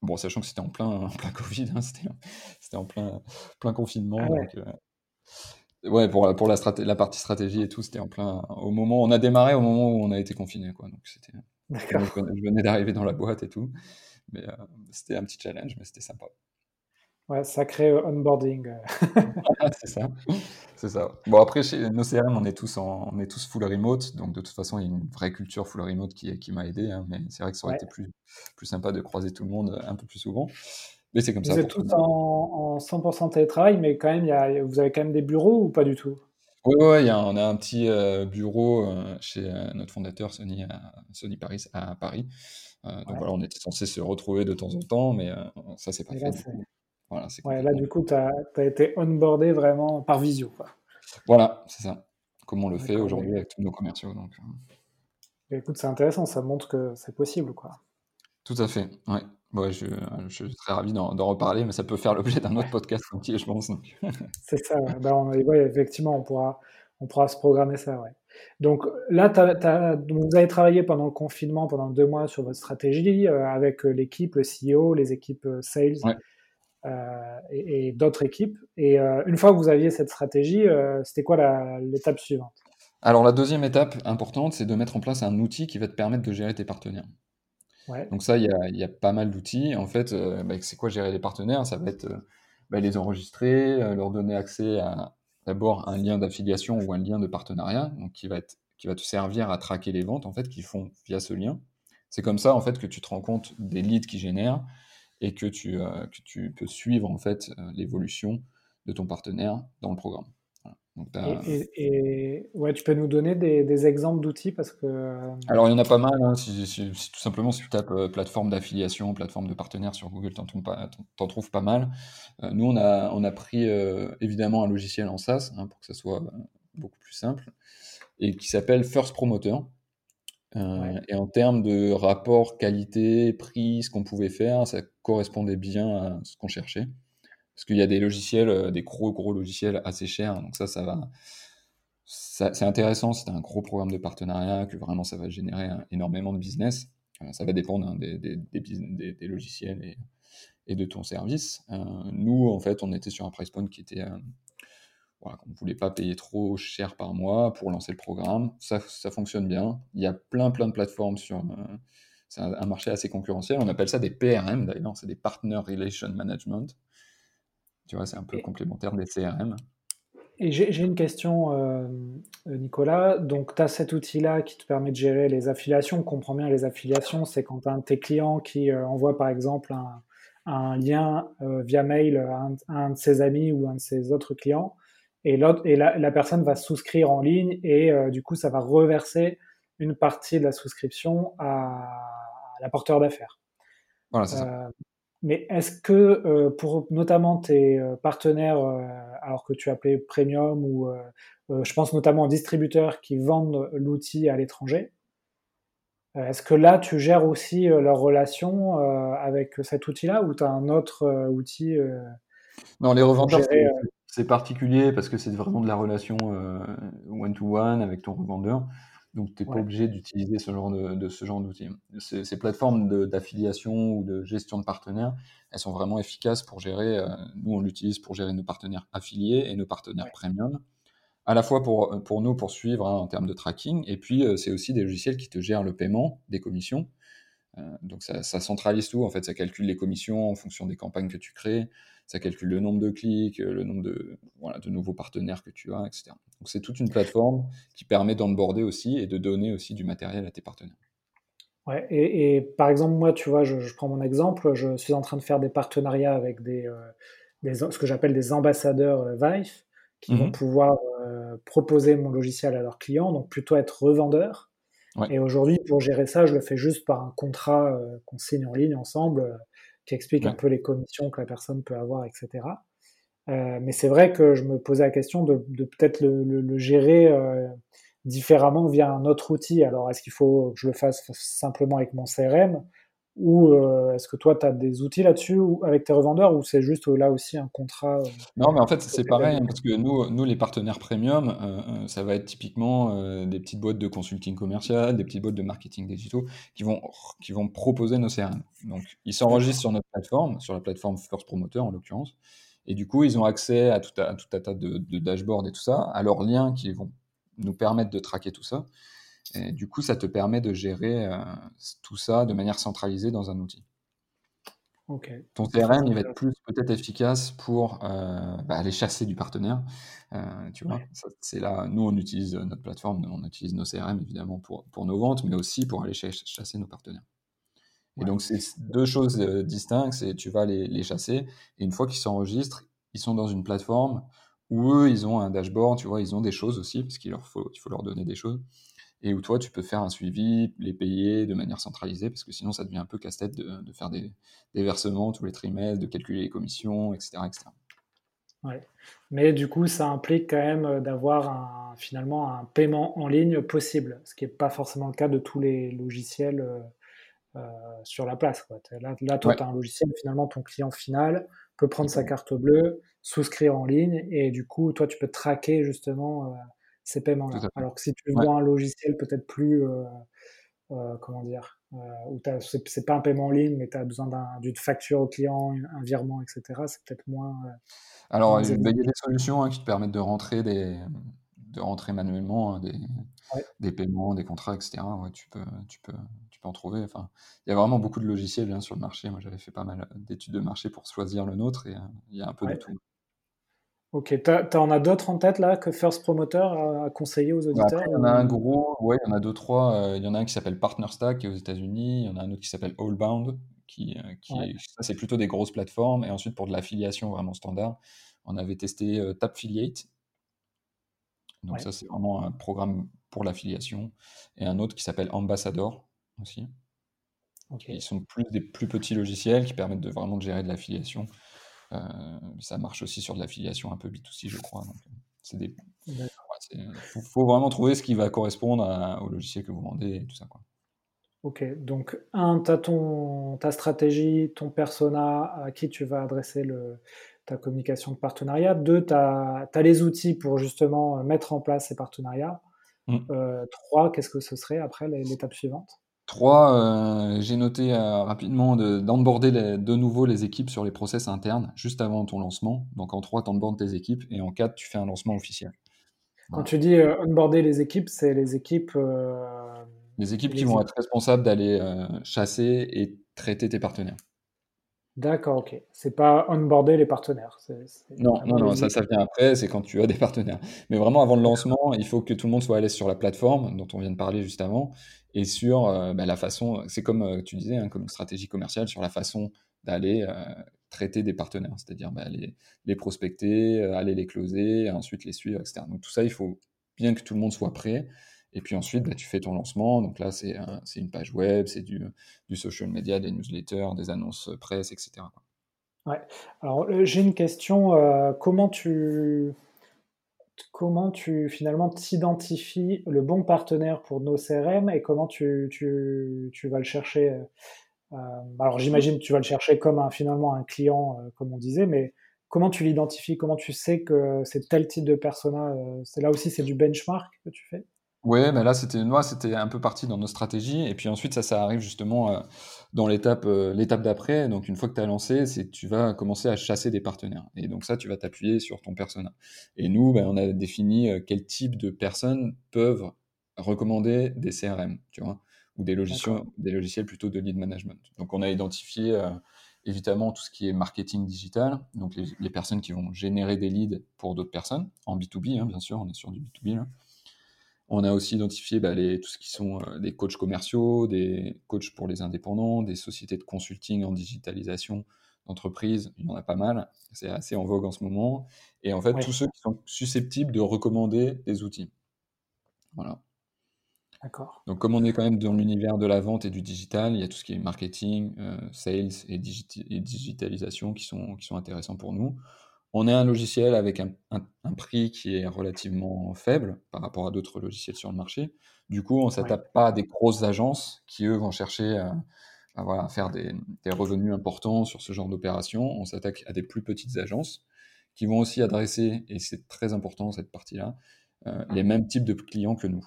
Bon, sachant que c'était en plein, en plein Covid, hein, c'était en plein, plein confinement. Ah ouais. Ouais, pour, pour la, la partie stratégie et tout, c'était en plein. Au moment, on a démarré au moment où on a été confiné, quoi. Donc c'était. Je venais d'arriver dans la boîte et tout, mais euh, c'était un petit challenge, mais c'était sympa. Ouais, sacré euh, onboarding. c'est ça, c'est ça. Bon après chez nos CRM, on est tous en, on est tous full remote, donc de toute façon il y a une vraie culture full remote qui, qui m'a aidé, hein, mais c'est vrai que ça aurait été plus, plus sympa de croiser tout le monde un peu plus souvent. Mais c'est comme vous ça. Vous êtes tous en, 100% télétravail, mais quand même, y a, vous avez quand même des bureaux ou pas du tout? Oui, ouais, on a un petit euh, bureau euh, chez euh, notre fondateur Sony, Sony Paris à Paris. donc voilà, on était censé se retrouver de temps en temps, mais ça, c'est pas fait. Voilà, ouais, là, du coup, tu as, été onboardé vraiment par visio. Quoi. Voilà, c'est ça. Comme on le fait aujourd'hui avec tous nos commerciaux. Donc, écoute, c'est intéressant, ça montre que c'est possible. quoi. Tout à fait, ouais. Ouais, je, je suis très ravi d'en reparler, mais ça peut faire l'objet d'un autre podcast entier, je pense. C'est ça, ouais. Bah, effectivement, on pourra, on pourra se programmer ça. Ouais. Donc là, vous avez travaillé pendant le confinement, pendant deux mois sur votre stratégie, euh, avec euh, l'équipe, le CEO, les équipes euh, sales. et, d'autres équipes. Et une fois que vous aviez cette stratégie, c'était quoi l'étape suivante? Alors la deuxième étape importante, c'est de mettre en place un outil qui va te permettre de gérer tes partenaires. Donc ça, il y a, pas mal d'outils. En fait, bah, c'est quoi gérer les partenaires? Ça va être bah, les enregistrer, leur donner accès à d'abord un lien d'affiliation ou un lien de partenariat, donc qui va, être, te servir à traquer les ventes en fait qu'ils font via ce lien. C'est comme ça en fait que tu te rends compte des leads qui génèrent et que tu, euh, que tu peux suivre en fait euh, l'évolution de ton partenaire dans le programme. Et, ouais, tu peux nous donner des, exemples d'outils parce que. Euh, Alors il y en a pas mal. Hein, si, tout simplement si tu tapes plateforme d'affiliation, plateforme de partenaire sur Google, tu en, trouves pas mal. nous on a, on a pris évidemment un logiciel en SaaS hein, pour que ça soit beaucoup plus simple et qui s'appelle First Promoter. Euh, et en termes de rapport qualité-prix, ce qu'on pouvait faire, ça correspondait bien à ce qu'on cherchait. Parce qu'il y a des logiciels, euh, des gros gros logiciels assez chers, donc ça, ça va. c'est intéressant, c'est un gros programme de partenariat, que vraiment ça va générer énormément de business. Euh, ça va dépendre hein, des, des, logiciels et, et, de ton service. nous, en fait, on était sur un price point qui était voilà, on ne voulait pas payer trop cher par mois pour lancer le programme. Ça, ça fonctionne bien. Il y a plein, plein de plateformes sur. Euh, c'est un, marché assez concurrentiel. On appelle ça des PRM d'ailleurs, c'est des Partner Relation Management. Tu vois, c'est un peu complémentaire des CRM. Et j'ai une question, euh, Nicolas. Donc, tu as cet outil-là qui te permet de gérer les affiliations. On comprend bien les affiliations, c'est quand un de tes clients qui euh, envoie par exemple un, un lien via mail à un, à un, de ses amis ou un de ses autres clients et, et la, personne va souscrire en ligne et euh, du coup, ça va reverser une partie de la souscription à, l'apporteur d'affaires. Voilà, c'est ça. Euh, mais est-ce que euh, pour notamment tes partenaires, alors que tu appelais premium ou je pense notamment aux distributeurs qui vendent l'outil à l'étranger, est-ce que là tu gères aussi leur relation avec cet outil-là ou tu as un autre outil Non, les revendeurs, c'est particulier parce que c'est vraiment de la relation euh, one-to-one avec ton revendeur. Donc, tu n'es pas obligé d'utiliser ce genre de, ce genre d'outils. Ces, plateformes d'affiliation ou de gestion de partenaires, elles sont vraiment efficaces pour gérer. Euh, nous, on l'utilise pour gérer nos partenaires affiliés et nos partenaires premium. À la fois pour, pour nous, pour suivre hein, en termes de tracking, et puis euh, c'est aussi des logiciels qui te gèrent le paiement des commissions. donc, ça, ça, centralise tout. En fait, ça calcule les commissions en fonction des campagnes que tu crées ça calcule le nombre de clics, le nombre de, voilà, de nouveaux partenaires que tu as, etc. Donc c'est toute une plateforme qui permet d'onboarder aussi et de donner aussi du matériel à tes partenaires. Ouais, et, par exemple, moi, tu vois, je, prends mon exemple, je suis en train de faire des partenariats avec des, euh, ce que j'appelle des ambassadeurs euh, Vive, qui vont mmh pouvoir euh, proposer mon logiciel à leurs clients, donc plutôt être revendeur. Et aujourd'hui, pour gérer ça, je le fais juste par un contrat qu'on signe en ligne ensemble qui explique un peu les commissions que la personne peut avoir, etc. Euh, mais c'est vrai que je me posais la question de, peut-être le, gérer euh, différemment via un autre outil. Alors, est-ce qu'il faut que je le fasse simplement avec mon CRM ou euh, est-ce que toi, tu as des outils là-dessus avec tes revendeurs ou c'est juste là aussi un contrat Non, mais en fait, c'est pareil, hein, parce que nous, nous, les partenaires premium, ça va être typiquement des petites boîtes de consulting commercial, des petites boîtes de marketing digitaux qui vont, qui vont proposer nos CRM. Donc, ils s'enregistrent sur notre plateforme, sur la plateforme First Promoter en l'occurrence, et du coup, ils ont accès à tout, à, tout un tas de, de dashboards et tout ça, à leurs liens qui vont nous permettre de traquer tout ça. Et du coup, ça te permet de gérer euh, tout ça de manière centralisée dans un outil. Ton CRM, il va être plus peut-être efficace pour euh, bah, aller chasser du partenaire. Euh, tu vois, c'est là. Nous, on utilise notre plateforme, on utilise nos CRM évidemment pour, pour nos ventes, mais aussi pour aller chasser nos partenaires. Et donc, c'est deux choses distinctes. C'est tu vas les, les, chasser, et une fois qu'ils s'enregistrent, ils sont dans une plateforme où eux, ils ont un dashboard. Tu vois, ils ont des choses aussi parce qu'il leur faut, il faut leur donner des choses et où toi, tu peux faire un suivi, les payer de manière centralisée, parce que sinon, ça devient un peu casse-tête de, faire des, versements tous les trimestres, de calculer les commissions, etc. etc. Ouais. Mais du coup, ça implique quand même euh, d'avoir finalement un paiement en ligne possible, ce qui n'est pas forcément le cas de tous les logiciels euh, euh, sur la place. Là, là, toi, tu as un logiciel, finalement, ton client final peut prendre sa carte bleue, souscrire en ligne, et du coup, toi, tu peux traquer justement ces paiements-là. Alors que si tu vois un logiciel peut-être plus, euh, comment dire, où c'est pas un paiement en ligne, mais tu as besoin d'une facture au client, un virement, etc. C'est peut-être moins. Alors, il y a des solutions hein, qui te permettent de rentrer des, de rentrer manuellement hein, des, des paiements, des contrats, etc. Ouais, tu peux, tu peux, tu peux en trouver. Enfin, il y a vraiment beaucoup de logiciels hein, sur le marché. Moi, j'avais fait pas mal d'études de marché pour choisir le nôtre et il y a un peu de tout. Ok, tu en as d'autres en tête là que First Promoter a, conseillé aux bah, auditeurs Il y en a un gros, ouais, il y en a deux, trois. Euh, il y en a un qui s'appelle PartnerStack qui est aux États-Unis. Il y en a un autre qui s'appelle Allbound, qui, euh, qui ça c'est plutôt des grosses plateformes. Et ensuite pour de l'affiliation vraiment standard, on avait testé euh, Tapfiliate. Donc ça c'est vraiment un programme pour l'affiliation. Et un autre qui s'appelle Ambassador aussi. Ils sont plus des plus petits logiciels qui permettent de vraiment de gérer de l'affiliation. Euh, ça marche aussi sur de l'affiliation un peu B2C, je crois. Donc, euh, c'est des... faut, vraiment trouver ce qui va correspondre au logiciel que vous vendez et tout ça. Quoi. Ok, donc un, tu as ton, ta stratégie, ton persona à qui tu vas adresser le, ta communication de partenariat. Deux, tu as, les outils pour justement mettre en place ces partenariats. Mmh. Euh, trois, qu'est-ce que ce serait après l'étape suivante? Trois, euh, j'ai noté euh, rapidement d'onboarder de nouveau les équipes sur les process internes juste avant ton lancement. Donc en trois, tu onboardes tes équipes et en quatre, tu fais un lancement officiel. Quand tu dis euh, onboarder les équipes, c'est les équipes. les équipes qui vont être responsables d'aller chasser et traiter tes partenaires. D'accord, ok. C'est pas onboarder les partenaires. non, non, non, ça, ça vient après, c'est quand tu as des partenaires. Mais vraiment, avant le lancement, il faut que tout le monde soit à l'aise sur la plateforme dont on vient de parler juste avant et sur euh, bah, la façon, c'est comme euh, tu disais, hein, comme une stratégie commerciale, sur la façon d'aller euh, traiter des partenaires, c'est-à-dire bah, les, les, prospecter, aller les closer, ensuite les suivre, etc. Donc tout ça, il faut bien que tout le monde soit prêt. Et puis ensuite, bah, tu fais ton lancement. Donc là, c'est une page web, c'est du, social media, des newsletters, des annonces presse, etc. Ouais. Alors, j'ai une question. comment tu comment tu finalement t'identifies le bon partenaire pour nos CRM et comment tu, tu, tu vas le chercher euh, Alors j'imagine que tu vas le chercher comme un, finalement un client, euh, comme on disait, mais comment tu l'identifies? Comment tu sais que c'est tel type de persona euh, là aussi c'est du benchmark que tu fais? Ouais, mais là, c'était moi, c'était un peu parti dans nos stratégies. Et puis ensuite, ça, ça arrive justement euh, dans l'étape euh, l'étape d'après. Donc, une fois que tu as lancé, c'est tu vas commencer à chasser des partenaires. Et donc, ça, tu vas t'appuyer sur ton persona. Et nous, ben, on a défini euh, quel type de personnes peuvent recommander des CRM, tu vois, ou des logiciels, des logiciels plutôt de lead management. Donc, on a identifié évidemment tout ce qui est marketing digital, donc les, personnes qui vont générer des leads pour d'autres personnes, en B2B, hein, bien sûr, on est sur du B2B là. On a aussi identifié bah, les, tout ce qui sont euh, des coachs commerciaux, des coachs pour les indépendants, des sociétés de consulting en digitalisation d'entreprise. Il y en a pas mal. C'est assez en vogue en ce moment. Et en fait, tous ceux qui sont susceptibles de recommander des outils. Voilà. D'accord. Donc, comme on est quand même dans l'univers de la vente et du digital, il y a tout ce qui est marketing, euh, sales et, et, digitalisation qui sont, qui sont intéressants pour nous. On est un logiciel avec un, prix qui est relativement faible par rapport à d'autres logiciels sur le marché. Du coup, on ne s'attaque pas à des grosses agences qui, eux, vont chercher à, faire des, revenus importants sur ce genre d'opération. On s'attaque à des plus petites agences qui vont aussi adresser, et c'est très important cette partie-là, euh, les mêmes types de clients que nous.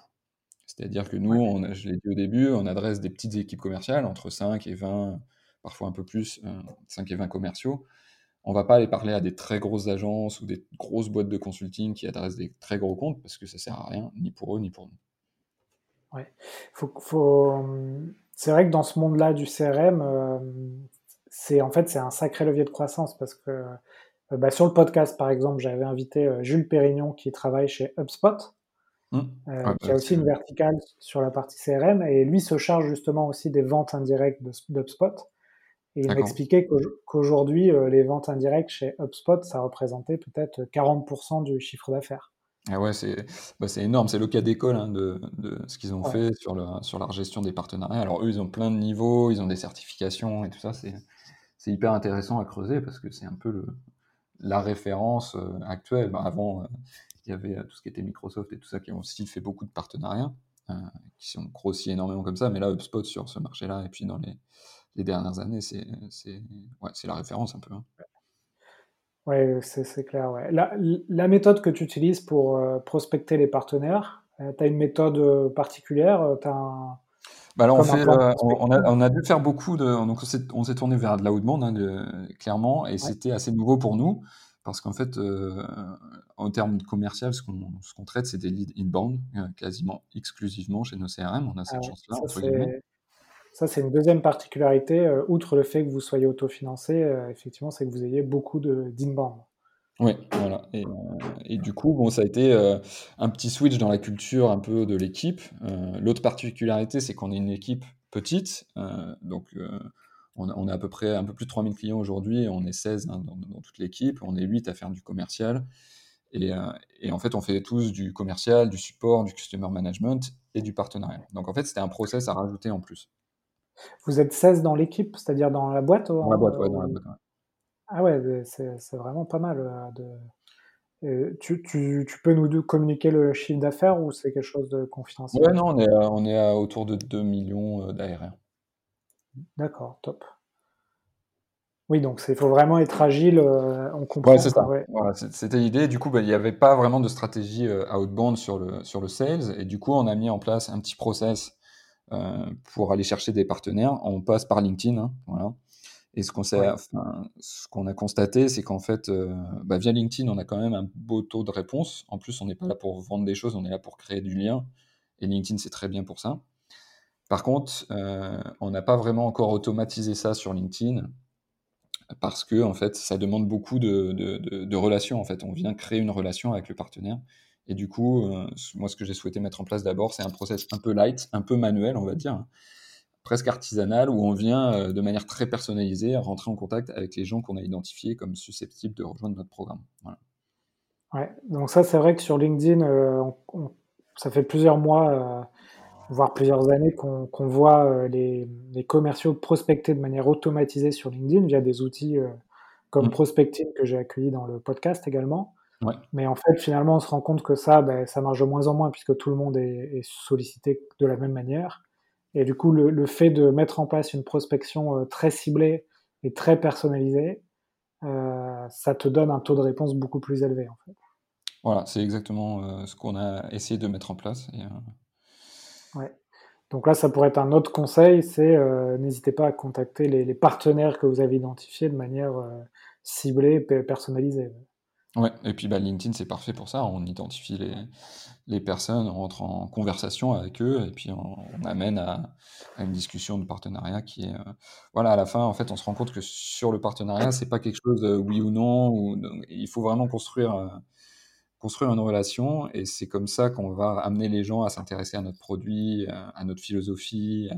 C'est-à-dire que nous, on je l'ai dit au début, on adresse des petites équipes commerciales entre 5 et 20, parfois un peu plus, 5 euh, et 20 commerciaux on va pas aller parler à des très grosses agences ou des grosses boîtes de consulting qui adressent des très gros comptes parce que ça sert à rien, ni pour eux, ni pour nous. Ouais. Hum, c'est vrai que dans ce monde-là du CRM, euh, c'est en fait c'est un sacré levier de croissance parce que euh, bah, sur le podcast par exemple, j'avais invité euh, Jules Pérignon qui travaille chez HubSpot, mmh. qui a bah, aussi une verticale sur la partie CRM et lui se charge justement aussi des ventes indirectes d'HubSpot. Et il m'expliquait qu'aujourd'hui, euh, les ventes indirectes chez HubSpot, ça représentait peut-être 40% du chiffre d'affaires. Ah ouais, c'est bah énorme. C'est le cas d'école hein, de, de, ce qu'ils ont fait sur, le, sur la gestion des partenariats. Alors eux, ils ont plein de niveaux, ils ont des certifications et tout ça. C'est hyper intéressant à creuser parce que c'est un peu le, la référence euh, actuelle. Bah, avant, euh, il y avait tout ce qui était Microsoft et tout ça qui ont aussi fait beaucoup de partenariats, qui sont grossis énormément comme ça. Mais là, HubSpot sur ce marché-là et puis dans les les dernières années, c'est ouais, la référence un peu. Hein. Oui, c'est clair. Ouais. La, la, méthode que tu utilises pour euh, prospecter les partenaires, euh, tu as une méthode particulière as Bah là, on, fait, euh, on, a, on, a, dû faire beaucoup de. Donc, on s'est tourné vers de l'outbound, hein, clairement, et c'était assez nouveau pour nous, parce qu'en fait, euh, en termes commercial, ce qu'on traite, c'est des leads inbound, quasiment exclusivement chez nos CRM. On a cette ah chance-là. Ça, c'est une deuxième particularité, outre le fait que vous soyez autofinancé, effectivement, c'est que vous ayez beaucoup d'inbound. Oui, voilà. Et, et, du coup, bon, ça a été un petit switch dans la culture un peu de l'équipe. L'autre particularité, c'est qu'on est une équipe petite. donc, on a, à peu près un peu plus de 3000 clients aujourd'hui. On est 16 hein, dans, dans, toute l'équipe. On est 8 à faire du commercial. Et, et, en fait, on fait tous du commercial, du support, du customer management et du partenariat. Donc, en fait, c'était un process à rajouter en plus. Vous êtes 16 dans l'équipe, c'est-à-dire dans la boîte Dans la boîte, ouais, dans la boîte. Ah ouais, c'est vraiment pas mal. De... Tu, tu, tu, peux nous communiquer le chiffre d'affaires ou c'est quelque chose de confidentiel? Ouais, non, on est, à, on est à autour de 2 millions d'ARR. D'accord, top. Oui, donc il faut vraiment être agile, on comprend. Ouais, c'est ça. Voilà, C'était l'idée. Du coup, bah, il n'y avait pas vraiment de stratégie outbound sur le, sur le sales. Et du coup, on a mis en place un petit process pour aller chercher des partenaires. On passe par LinkedIn. Hein, voilà. Et ce qu'on ce qu'on a constaté, c'est qu'en fait, euh, bah, via LinkedIn, on a quand même un beau taux de réponse. En plus, on n'est pas là pour vendre des choses, on est là pour créer du lien. Et LinkedIn, c'est très bien pour ça. Par contre, euh, on n'a pas vraiment encore automatisé ça sur LinkedIn parce que en fait, ça demande beaucoup de, de, relations. En fait, on vient créer une relation avec le partenaire. Et du coup, euh, moi, ce que j'ai souhaité mettre en place d'abord, c'est un process un peu light, un peu manuel, on va dire, presque artisanale où on vient euh, de manière très personnalisée rentrer en contact avec les gens qu'on a identifiés comme susceptibles de rejoindre notre programme. Ouais, donc ça c'est vrai que sur LinkedIn, euh, ça fait plusieurs mois, euh, voire plusieurs années qu'on voit les, commerciaux prospecter de manière automatisée sur LinkedIn via des outils comme mmh. Prospecting que j'ai accueilli dans le podcast également. Mais en fait, finalement, on se rend compte que ça, ben, ça marche de moins en moins puisque tout le monde est sollicité de la même manière. Et du coup, le, fait de mettre en place une prospection euh, très ciblée et très personnalisée, euh, ça te donne un taux de réponse beaucoup plus élevé. En fait. Voilà, c'est exactement euh, ce qu'on a essayé de mettre en place. Ouais. Donc là, ça pourrait être un autre conseil, c'est n'hésitez pas à contacter les, les, partenaires que vous avez identifiés de manière ciblée et personnalisée. Ouais, et puis bah, LinkedIn, c'est parfait pour ça. On identifie les, les personnes, on rentre en conversation avec eux, et puis on, amène à, une discussion de partenariat qui est. Euh, voilà, à la fin, en fait, on se rend compte que sur le partenariat, c'est pas quelque chose de oui ou non. Ou, il faut vraiment construire, euh, construire une relation, et c'est comme ça qu'on va amener les gens à s'intéresser à notre produit, à, notre philosophie.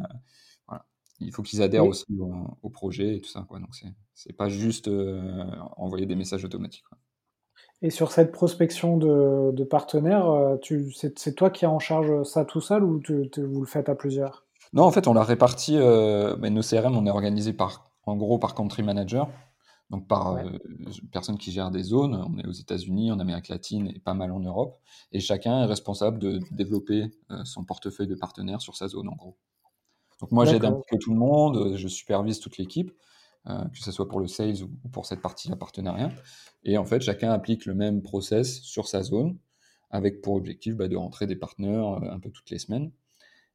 voilà. Il faut qu'ils adhèrent aussi au, projet et tout ça. Quoi. Donc, c'est pas juste euh, envoyer des messages automatiques. Et sur cette prospection de, partenaires, euh, c'est toi qui es en charge ça tout seul ou vous le faites à plusieurs? Non, en fait, on l'a réparti. Euh, nos CRM, on est organisé par, en gros par country manager, donc par euh, personne qui gère des zones. On est aux États-Unis, en Amérique latine et pas mal en Europe. Et chacun est responsable de développer son portefeuille de partenaires sur sa zone, en gros. Donc moi, j'aide un peu tout le monde, je supervise toute l'équipe. Euh, que ce soit pour le sales ou pour cette partie-là partenariat. Et en fait, chacun applique le même process sur sa zone, avec pour objectif bah, de rentrer des partenaires euh, un peu toutes les semaines.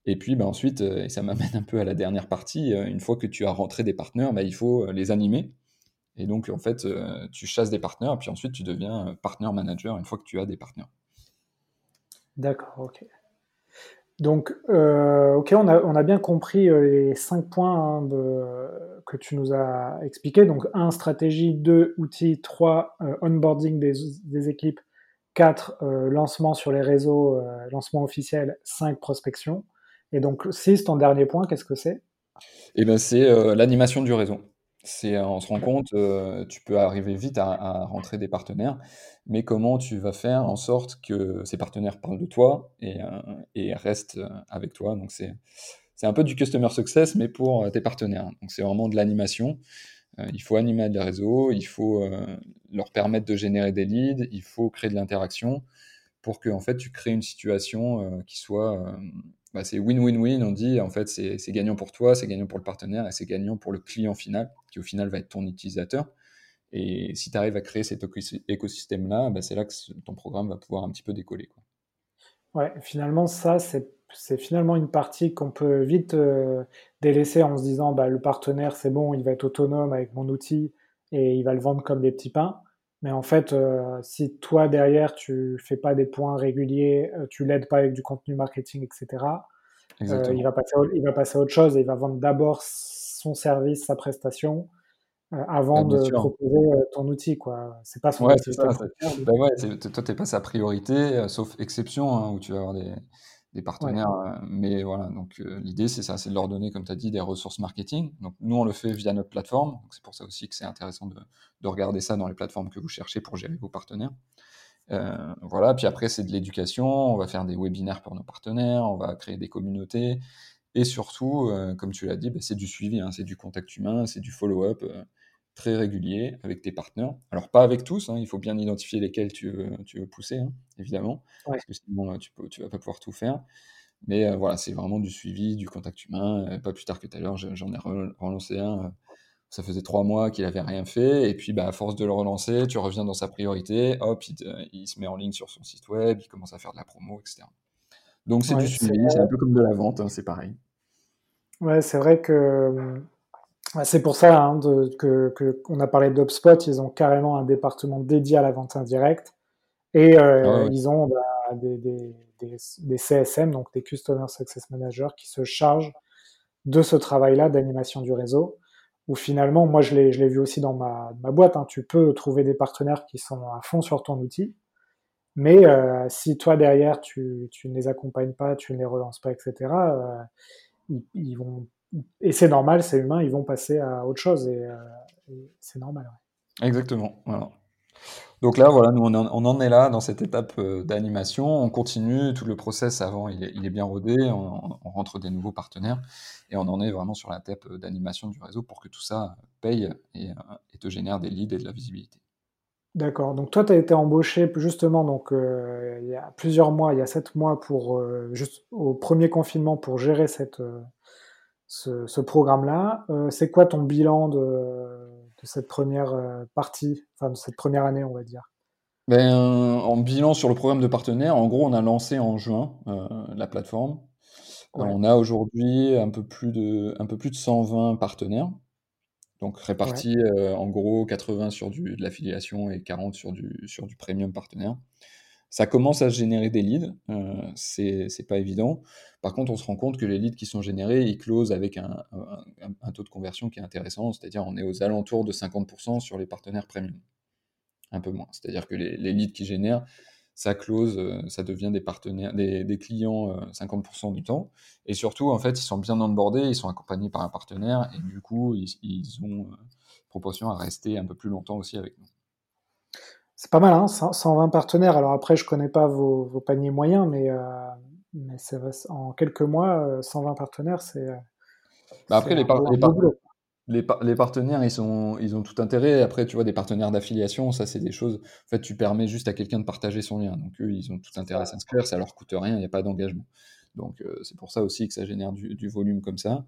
Et puis bah, ensuite, euh, et ça m'amène un peu à la dernière partie, une fois que tu as rentré des partenaires, bah, il faut les animer. Et donc, en fait, tu chasses des partenaires, puis ensuite, tu deviens partner manager une fois que tu as des partenaires. D'accord, ok. Donc, euh, ok, on a, bien compris euh, les cinq points hein, que tu nous as expliqués. Donc, un, stratégie, deux, outils, trois, euh, onboarding des, des, équipes, quatre, lancement sur les réseaux, lancement officiel, cinq, prospection. Et donc, six, ton dernier point, qu'est-ce que c'est? Eh ben, c'est l'animation du réseau. C'est, on se rend compte, tu peux arriver vite à, rentrer des partenaires, mais comment tu vas faire en sorte que ces partenaires parlent de toi et, restent avec toi? Donc c'est, c'est un peu du customer success, mais pour tes partenaires. Donc c'est vraiment de l'animation. il faut animer des réseaux, il faut leur permettre de générer des leads, il faut créer de l'interaction pour que en fait tu crées une situation qui soit bah, c'est win-win-win. On dit, en fait, c'est gagnant pour toi, c'est gagnant pour le partenaire et c'est gagnant pour le client final, qui au final va être ton utilisateur. Et si tu arrives à créer cet écosystème-là, bah, c'est là que ton programme va pouvoir un petit peu décoller. Quoi. Ouais, finalement, ça, c'est finalement une partie qu'on peut vite, heu, délaisser en se disant: «Bah, le partenaire, c'est bon, il va être autonome avec mon outil et il va le vendre comme des petits pains». Mais en fait, heu, si toi derrière tu fais pas des points réguliers, heu, tu l'aides pas avec du contenu marketing et cetera, heu, il va passer il va passer à autre chose. Et il va vendre d'abord son service, sa prestation, Bah, avant bien de proposer, ton outil, quoi. C'est pas son Ouais, activité ça, première donc bah, ouais, toi, tu es pas sa priorité, sauf exception, hein, où tu vas avoir des des partenaires, heu, mais voilà, donc heu, l'idée, c'est ça, c'est de leur donner, comme tu as dit, des ressources marketing. Donc nous, on le fait via notre plateforme, c'est pour ça aussi que c'est intéressant de de regarder ça dans les plateformes que vous cherchez pour gérer vos partenaires. Heu, voilà, puis après, c'est de l'éducation, on va faire des webinaires pour nos partenaires, on va créer des communautés et surtout, comme tu l'as dit, bah, c'est du suivi, hein, c'est du contact humain, c'est du follow-up, très régulier avec tes partenaires. Alors pas avec tous, hein, il faut bien identifier lesquels tu veux tu veux pousser, hein, évidemment, Ouais. parce que sinon, heu, tu tu vas pas pouvoir tout faire. Mais heu, voilà, c'est vraiment du suivi, du contact humain, heu, pas plus tard que tout à l'heure, je j'en ai re relancé un, ça faisait 3 mois qu'il avait rien fait et puis, bah, à force de le relancer, tu reviens dans sa priorité, hop, il te il se met en ligne sur son site web, il commence à faire de la promo et cetera. Donc c'est du Ouais, suivi, c'est un peu comme de la vente, hein, c'est pareil. Ouais, c'est vrai que, c'est pour ça, hein, de que que qu'on a parlé d'HubSpot, ils ont carrément un département dédié à la vente indirecte et Ah ouais, heu, ouais. ils ont, bah, des des des s des CSM, donc des Customer Success Managers qui se chargent de ce travail-là d'animation du réseau, où finalement, moi je l'ai je l'ai vu aussi dans ma ma boîte, hein, tu peux trouver des partenaires qui sont à fond sur ton outil, mais heu, si toi derrière tu tu ne les accompagnes pas, tu ne les relances pas et cetera, heu, ils ils vont et c'est normal, c'est humain, ils vont passer à autre chose et et c'est normal, ouais. Exactement, voilà. Donc là, voilà, nous on en on en est là dans cette étape, heu, d'animation. On continue, tout le process avant, il est il est bien rodé, on on rentre des nouveaux partenaires et on en est vraiment sur la TEP, heu, d'animation du réseau pour que tout ça paye et te génère des leads et de la visibilité. D'accord, donc toi tu as été embauché justement donc il y a plusieurs mois, il y a 7 mois pour, juste au 1er confinement pour gérer cette, ce ce programme-là. Heu, c'est quoi ton bilan de de cette 1re, heu, partie, enfin de cette 1re année, on va dire? Ben, en bilan sur le programme de partenaires, en gros, on a lancé en juin, la plateforme. Ouais. On a aujourd'hui un peu plus de un peu plus de 120 partenaires, donc Ouais. répartis, en gros 80 sur du de l'affiliation et 40 sur du sur du premium partenaire. Ça commence à générer des leads, heu, c'est pas évident. Par contre, on se rend compte que les leads qui sont générés, ils closent avec un taux de conversion qui est intéressant, c'est-à-dire on est aux alentours de 50 % sur les partenaires premium. Un peu moins, c'est-à-dire que les leads qu'ils génèrent, ça close, heu, ça devient des partenaires des clients, heu, 50 % du temps et surtout, en fait, ils sont bien onboardés, ils sont accompagnés par un partenaire et du coup, ils ils ont, heu, proportion à rester un peu plus longtemps aussi avec nous. C'est pas mal, hein, cent 120 partenaires. Alors après, je connais pas vos vos paniers moyens, mais heu, mais en quelques mois, heu, 120 partenaires, c'est, heu, Bah, après les par les beau par boulot. les par les partenaires, ils sont ils ont tout intérêt. Après, tu vois, des partenaires d'affiliation, ça, c'est des choses en fait, tu permets juste à quelqu'un de partager son lien, donc eux, ils ont tout intérêt à s'inscrire, ça leur coûte rien, il y a pas d'engagement. Donc heu, c'est pour ça aussi que ça génère du du volume comme ça.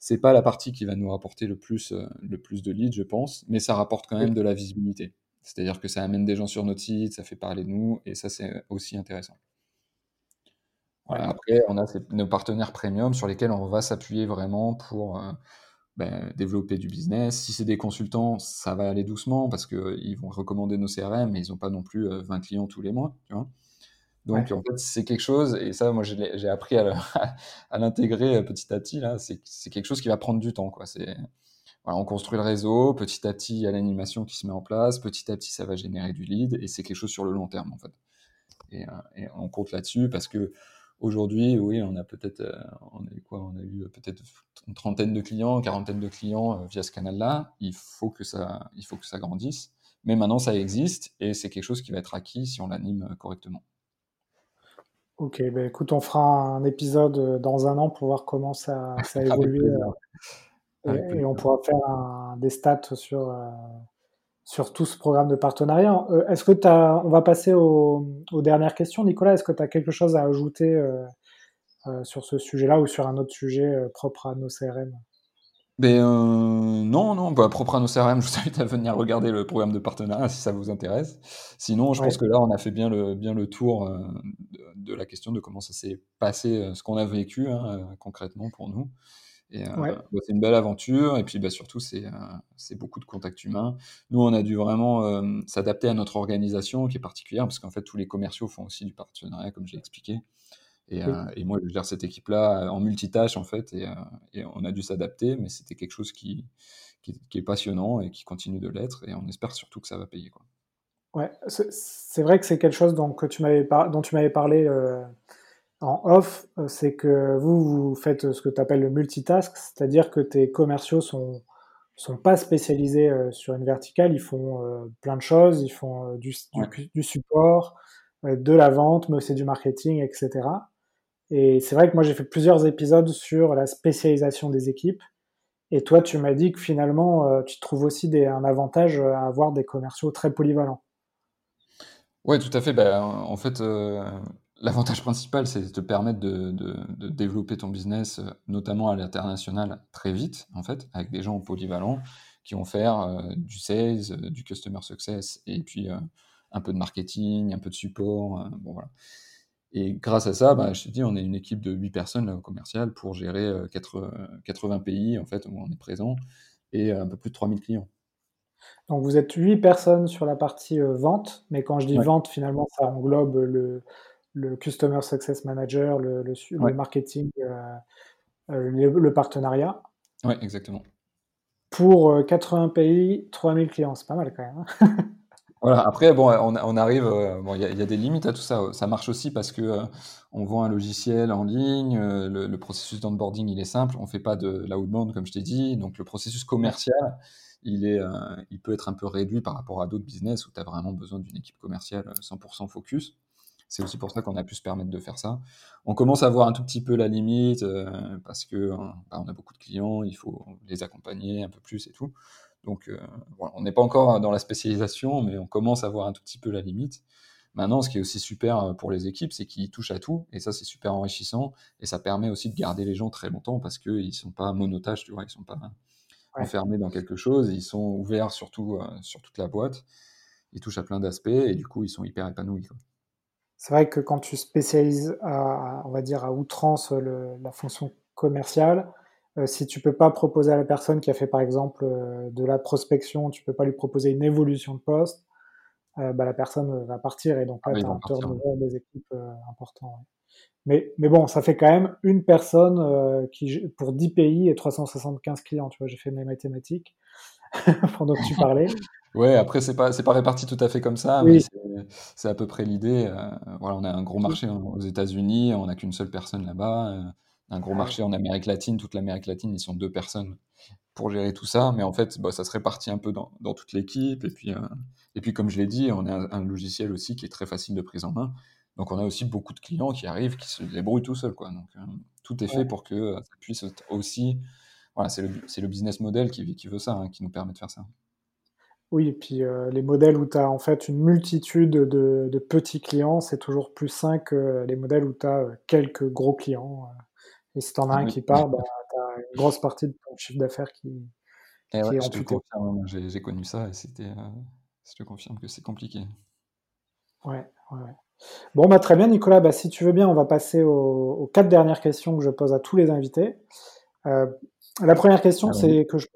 C'est pas la partie qui va nous rapporter le plus, le plus de leads, je pense, mais ça rapporte quand même de la visibilité. C'est-à-dire que ça amène des gens sur notre site, ça fait parler de nous et ça, c'est aussi intéressant. Voilà, après, on a nos partenaires premium sur lesquels on va s'appuyer vraiment pour, heu, ben, développer du business. Si c'est des consultants, ça va aller doucement parce qu'ils vont recommander nos CRM, mais ils ont pas non plus, heu, 20 clients tous les mois, tu vois? Donc Ouais. en fait, c'est quelque chose et ça, moi, j'ai appris à l'intégrer, petit à petit là, c'est quelque chose qui va prendre du temps, quoi. Voilà, on construit le réseau, petit à petit, il y a l'animation qui se met en place, petit à petit, ça va générer du lead et c'est quelque chose sur le long terme, en fait et et on compte là-dessus parce qu'aujourd'hui, oui, on a peut-être, heu, on a eu quoi? On a eu, heu, peut-être une trentaine de clients, quarantaine de clients, via ce canal-là. Il faut que ça il faut que ça grandisse, mais maintenant ça existe et c'est quelque chose qui va être acquis si on l'anime, correctement. OK, beh, écoute, on fera un épisode, dans 1 an pour voir comment ça ça a évolué, et et on pourra faire un des stats sur, heu, sur tout ce programme de partenariat. Heu, est-ce que tu on va passer aux, aux dernières questions. Nicolas, est-ce que tu as quelque chose à ajouter, heu, sur ce sujet-là ou sur un autre sujet, propre à nos CRM? Ben, heu, non, non, bah, propre à nos CRM, je vous invite à venir regarder le programme de partenariat si ça vous intéresse. Sinon, je pense que là, on a fait bien le bien le tour, de de la question de comment ça s'est passé, ce qu'on a vécu, hein, concrètement pour nous et Ouais. bah, c'est une belle aventure et puis, bah, surtout c'est, c'est beaucoup de contacts humains. Nous, on a dû vraiment, hem, s'adapter à notre organisation qui est particulière parce qu'en fait, tous les commerciaux font aussi du partenariat comme je l'ai expliqué et Oui. et moi, je gère cette équipe-là, en multitâche, en fait et et on a dû s'adapter, mais c'était quelque chose qui qui qui est passionnant et qui continue de l'être et on espère surtout que ça va payer, quoi. Ouais, c'est vrai que c'est quelque chose dont que tu m'avais par dont tu m'avais parlé, en off, heu, c'est que vous, vous faites, ce que tu appelles le multitask, c'est-à-dire que tes commerciaux sont sont pas spécialisés, heu, sur une verticale, ils font, heu, plein de choses, ils font, du du support, de la vente, mais aussi du marketing et cetera et c'est vrai que moi j'ai fait plusieurs épisodes sur la spécialisation des équipes et toi tu m'as dit que finalement, tu trouves aussi des un avantage, à avoir des commerciaux très polyvalents. Ouais, tout à fait. Bah, en fait, l'avantage principal, c'est de te permettre de de de développer ton business, heu, notamment à l'international, très vite, en fait, avec des gens polyvalents qui vont faire, heu, du sales, heu, du customer success et puis, un peu de marketing, un peu de support, bon voilà et grâce à ça, bah, je te dis, on est une équipe de 8 personnes là, au commercial pour gérer, heu, quatre, heu, 80 pays en fait où on est présent et un peu plus de 3000 clients. Donc vous êtes 8 personnes sur la partie, vente, mais quand je dis Ouais, vente, finalement, ça englobe le le customer success manager, le marketing, heu heu, le le partenariat ouais, exactement. pour, heu, 80 pays, 3000 clients. C'est pas mal quand même, hein? Voilà, après bon, on on arrive, heu, bon, il y a il y a des limites à tout ça, ça marche aussi parce que, heu, on vend un logiciel en ligne, le le processus d'onboarding, il est simple, on fait pas de l'outbound comme je t'ai dit, donc le processus commercial, il est, il peut être un peu réduit par rapport à d'autres business où tu as vraiment besoin d'une équipe commerciale, heu, 100% focus. C'est aussi pour ça qu'on a pu se permettre de faire ça. On commence à voir un tout petit peu la limite, heu, parce que, heu, bah, on a beaucoup de clients, il faut les accompagner un peu plus et tout. Donc, voilà, on n'est pas encore dans la spécialisation, mais on commence à voir un tout petit peu la limite. Maintenant, ce qui est aussi super, pour les équipes, c'est qu'ils touchent à tout et ça, c'est super enrichissant et ça permet aussi de garder les gens très longtemps parce qu'ils sont pas monotaches, tu vois? Ils sont pas ouais. enfermés dans quelque chose, ils sont ouverts sur tout, heu, sur toute la boîte. Ils touchent à plein d'aspects et du coup, ils sont hyper épanouis, quoi. C'est vrai que quand tu spécialises à on va dire à outrance, le la fonction commerciale, heu, si tu peux pas proposer à la personne qui a fait par exemple, heu, de la prospection, tu peux pas lui proposer une évolution de poste, bah, la personne, va partir et donc Ah là oui, tu as un turnover des équipes, important, ouais. Mais mais bon, ça fait quand même une personne, qui pour 10 pays et 375 clients, tu vois? J'ai fait mes mathématiques pendant que tu parlais. Ouais, après c'est pas c'est pas réparti tout à fait comme ça, Oui, c'est c'est à peu près l'idée, heu, voilà, on a un gros oui, marché aux États-Unis, on n'a qu'une seule personne là-bas, heu, un gros ah marché en Amérique latine, toute l'Amérique latine, ils sont 2 personnes pour gérer tout ça, mais en fait, bah, ça se répartit un peu dans dans toute l'équipe et puis, heu et puis comme je l'ai dit, on a un un logiciel aussi qui est très facile de prise en main. Donc on a aussi beaucoup de clients qui arrivent, qui se débrouillent tout seuls, quoi. Donc, tout est fait pour que, ça puisse aussi voilà, c'est le le business model qui qui veut ça, hein, qui nous permet de faire ça. Oui et puis, heu, les modèles où tu as en fait une multitude de de petits clients, c'est toujours plus sain que les modèles où tu as, heu, quelques gros clients, heu et si tu en as Ah un oui. qui part, bah, tu as une grosse partie de ton chiffre d'affaires qui ouais, qui est je te amputé. confirme, hein, j'ai connu ça et c'était, je te confirme que c'est compliqué. Ouais, ouais, ouais. Bon, bah, très bien Nicolas, bah, si tu veux bien, on va passer aux aux 4 dernières questions que je pose à tous les invités. La première question, Allons-y. c'est que je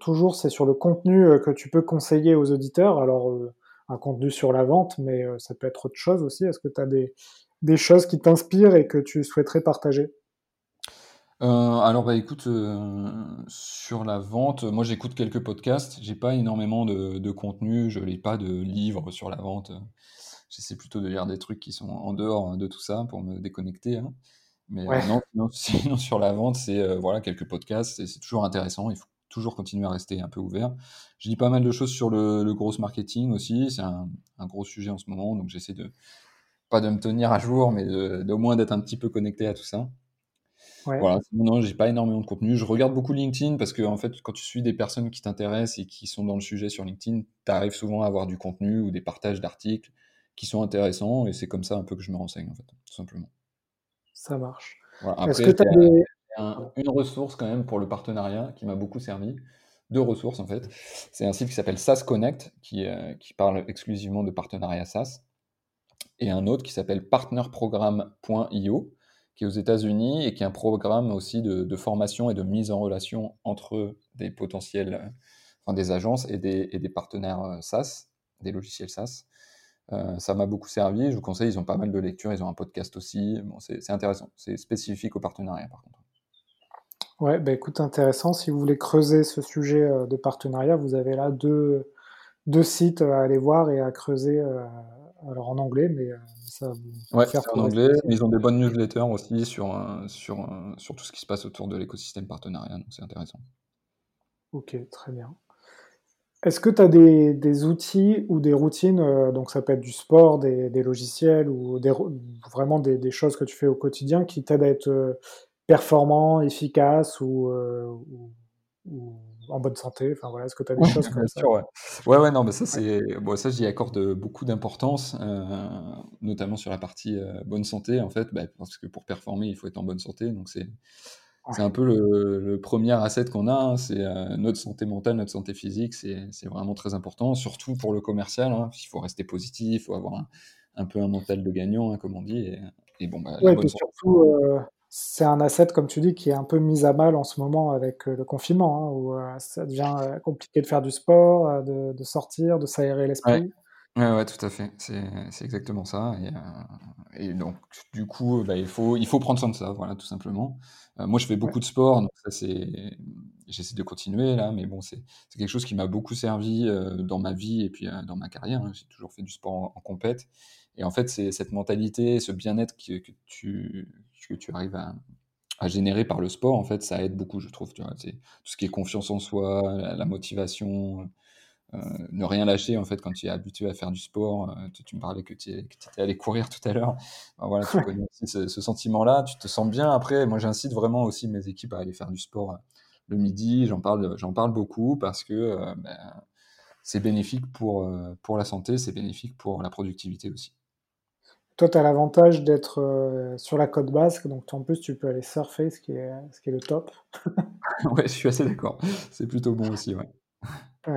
toujours c'est sur le contenu, heu, que tu peux conseiller aux auditeurs. Alors, heu, un contenu sur la vente, mais, heu, ça peut être autre chose aussi. Est-ce que tu as des des choses qui t'inspirent et que tu souhaiterais partager? Alors, bah, écoute, sur la vente, moi j'écoute quelques podcasts. J'ai pas énormément de de contenu, je lis pas de livres sur la vente, j'essaie plutôt de lire des trucs qui sont en dehors de tout ça pour me déconnecter, hein. Mais, non, sinon sinon sur la vente, c'est, heu, voilà, quelques podcasts et c'est toujours intéressant. Il faut toujours continuer à rester un peu ouvert. Je lis pas mal de choses sur le le growth marketing aussi, c'est un un gros sujet en ce moment, donc j'essaie de pas de me tenir à jour, mais de d'au moins d'être un petit peu connecté à tout ça. ouais, Voilà, non, j'ai pas énormément de contenu. Je regarde beaucoup LinkedIn parce qu'en fait, quand tu suis des personnes qui t'intéressent et qui sont dans le sujet sur LinkedIn, tu arrives souvent à avoir du contenu ou des partages d'articles qui sont intéressants et c'est comme ça un peu que je me renseigne en fait, tout simplement. Ça marche. Voilà, Est-ce après que tu as un une ressource quand même pour le partenariat qui m'a beaucoup servi. Deux ressources en fait. C'est un site qui s'appelle SaaS Connect qui, euh, qui parle exclusivement de partenariat SaaS et un autre qui s'appelle partnerprogramme.io qui est aux États-Unis et qui est un programme aussi de, formation et de mise en relation entre des potentiels, enfin des agences et des, et des partenaires euh, SaaS, des logiciels SaaS. Euh, ça m'a beaucoup servi. Je vous conseille, ils ont pas mal de lectures, ils ont un podcast aussi. Bon, c'est intéressant. C'est spécifique au partenariat, par contre. Ouais, bah écoute, intéressant. Si vous voulez creuser ce sujet euh, de partenariat, vous avez là deux, deux sites à aller voir et à creuser. alors en anglais, mais ça Ouais, c'est en anglais, mais ils ont des bonnes newsletters aussi sur, euh, sur, euh, sur tout ce qui se passe autour de l'écosystème partenariat, donc c'est intéressant. Ok, très bien. Est-ce que tu as des, des, outils ou des routines, euh, donc ça peut être du sport, des, des logiciels ou des, vraiment des, choses que tu fais au quotidien qui t'aident à être performant, efficace ou, ou en bonne santé? Enfin voilà, est-ce que tu as des choses comme ça? ouais. ouais. ouais, non, mais ça c'est bon, ça j'y accorde beaucoup d'importance, euh, notamment sur la partie euh, bonne santé en fait, bah, parce que pour performer il faut être en bonne santé, donc c'est c'est un peu le, premier asset qu'on a, hein, c'est euh, notre santé mentale, notre santé physique, c'est vraiment très important, surtout pour le commercial. Hein, il faut rester positif, il faut avoir un, peu un mental de gagnant, hein, comme on dit. Et, bon, bah, ouais, et surtout, c'est un asset, comme tu dis, qui est un peu mis à mal en ce moment avec euh, le confinement, hein, où euh, ça devient euh, compliqué de faire du sport, de, sortir, de s'aérer l'esprit. Ouais. Ouais. tout à fait. C'est exactement ça. Et, donc, du coup, bah, il, faut, il faut prendre soin de ça, voilà, tout simplement. moi, je fais beaucoup de sport, donc ça, c'est. J'essaie de continuer là, mais bon, c'est quelque chose qui m'a beaucoup servi dans ma vie et puis dans ma carrière. Hein. J'ai toujours fait du sport en, en compète. Et en fait, c'est cette mentalité, ce bien-être que, que, tu, que tu arrives à, à, générer par le sport, en fait, ça aide beaucoup, je trouve. Tu vois, tout ce qui est confiance en soi, la, motivation, euh, ne rien lâcher, en fait, quand tu es habitué à faire du sport. Euh, tu, me parlais que tu étais allé courir tout à l'heure. voilà, tu connais aussi ce, sentiment-là. Tu te sens bien. Après, moi, j'incite vraiment aussi mes équipes à aller faire du sport euh, le midi. J'en parle, j'en parle beaucoup parce que ben, c'est bénéfique pour, pour la santé, c'est bénéfique pour la productivité aussi. Toi, tu as l'avantage d'être euh, sur la côte basque, donc en plus, tu peux aller surfer, ce qui est, ce qui est le top. ouais, je suis assez d'accord. C'est plutôt bon aussi, ouais.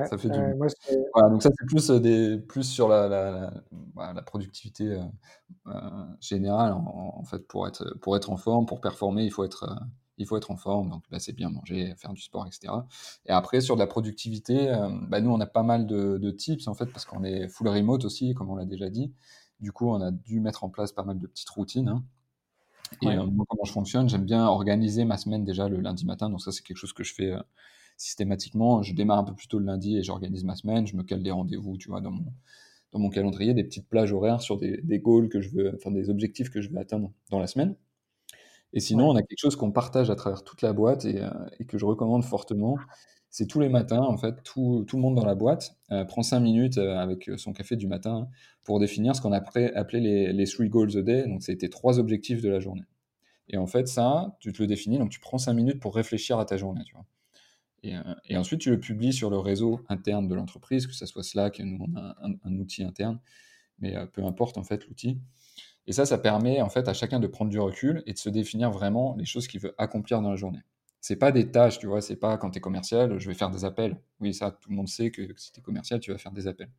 Ça fait du voilà, donc ça, c'est plus, euh, des, plus sur la, la, la, productivité euh, générale. En, fait, pour être, pour être en forme, pour performer, il faut être, il faut être en forme. Donc, bah, c'est bien manger, faire du sport, etc. Et après, sur de la productivité, bah, nous, on a pas mal de, de tips, en fait, parce qu'on est full remote aussi, comme on l'a déjà dit. Du coup, on a dû mettre en place pas mal de petites routines. Hein. Et euh, moi, comment je fonctionne, j'aime bien organiser ma semaine déjà le lundi matin. Donc ça, c'est quelque chose que je fais euh, systématiquement. Je démarre un peu plus tôt le lundi et j'organise ma semaine. Je me cale des rendez-vous, tu vois, dans mon, dans mon calendrier, des petites plages horaires sur des, des goals que je veux, enfin des objectifs que je veux atteindre dans la semaine. Et sinon, on a quelque chose qu'on partage à travers toute la boîte et, euh, et que je recommande fortement c'est tous les matins, en fait, tout, tout, le monde dans la boîte euh, prend cinq minutes euh, avec son café du matin pour définir ce qu'on a appelé les, les three goals a day. Donc, c'était trois objectifs de la journée. Et en fait, ça, tu te le définis, donc tu prends cinq minutes pour réfléchir à ta journée, tu vois. Et, euh, et, ensuite, tu le publies sur le réseau interne de l'entreprise, que ce soit Slack, nous, on a un, outil interne, mais peu importe, en fait, l'outil. Et ça, ça permet, en fait, à chacun de prendre du recul et de se définir vraiment les choses qu'il veut accomplir dans la journée. C'est pas des tâches, tu vois, c'est pas quand tu es commercial, je vais faire des appels. Oui, ça, tout le monde sait que, si tu es commercial, tu vas faire des appels.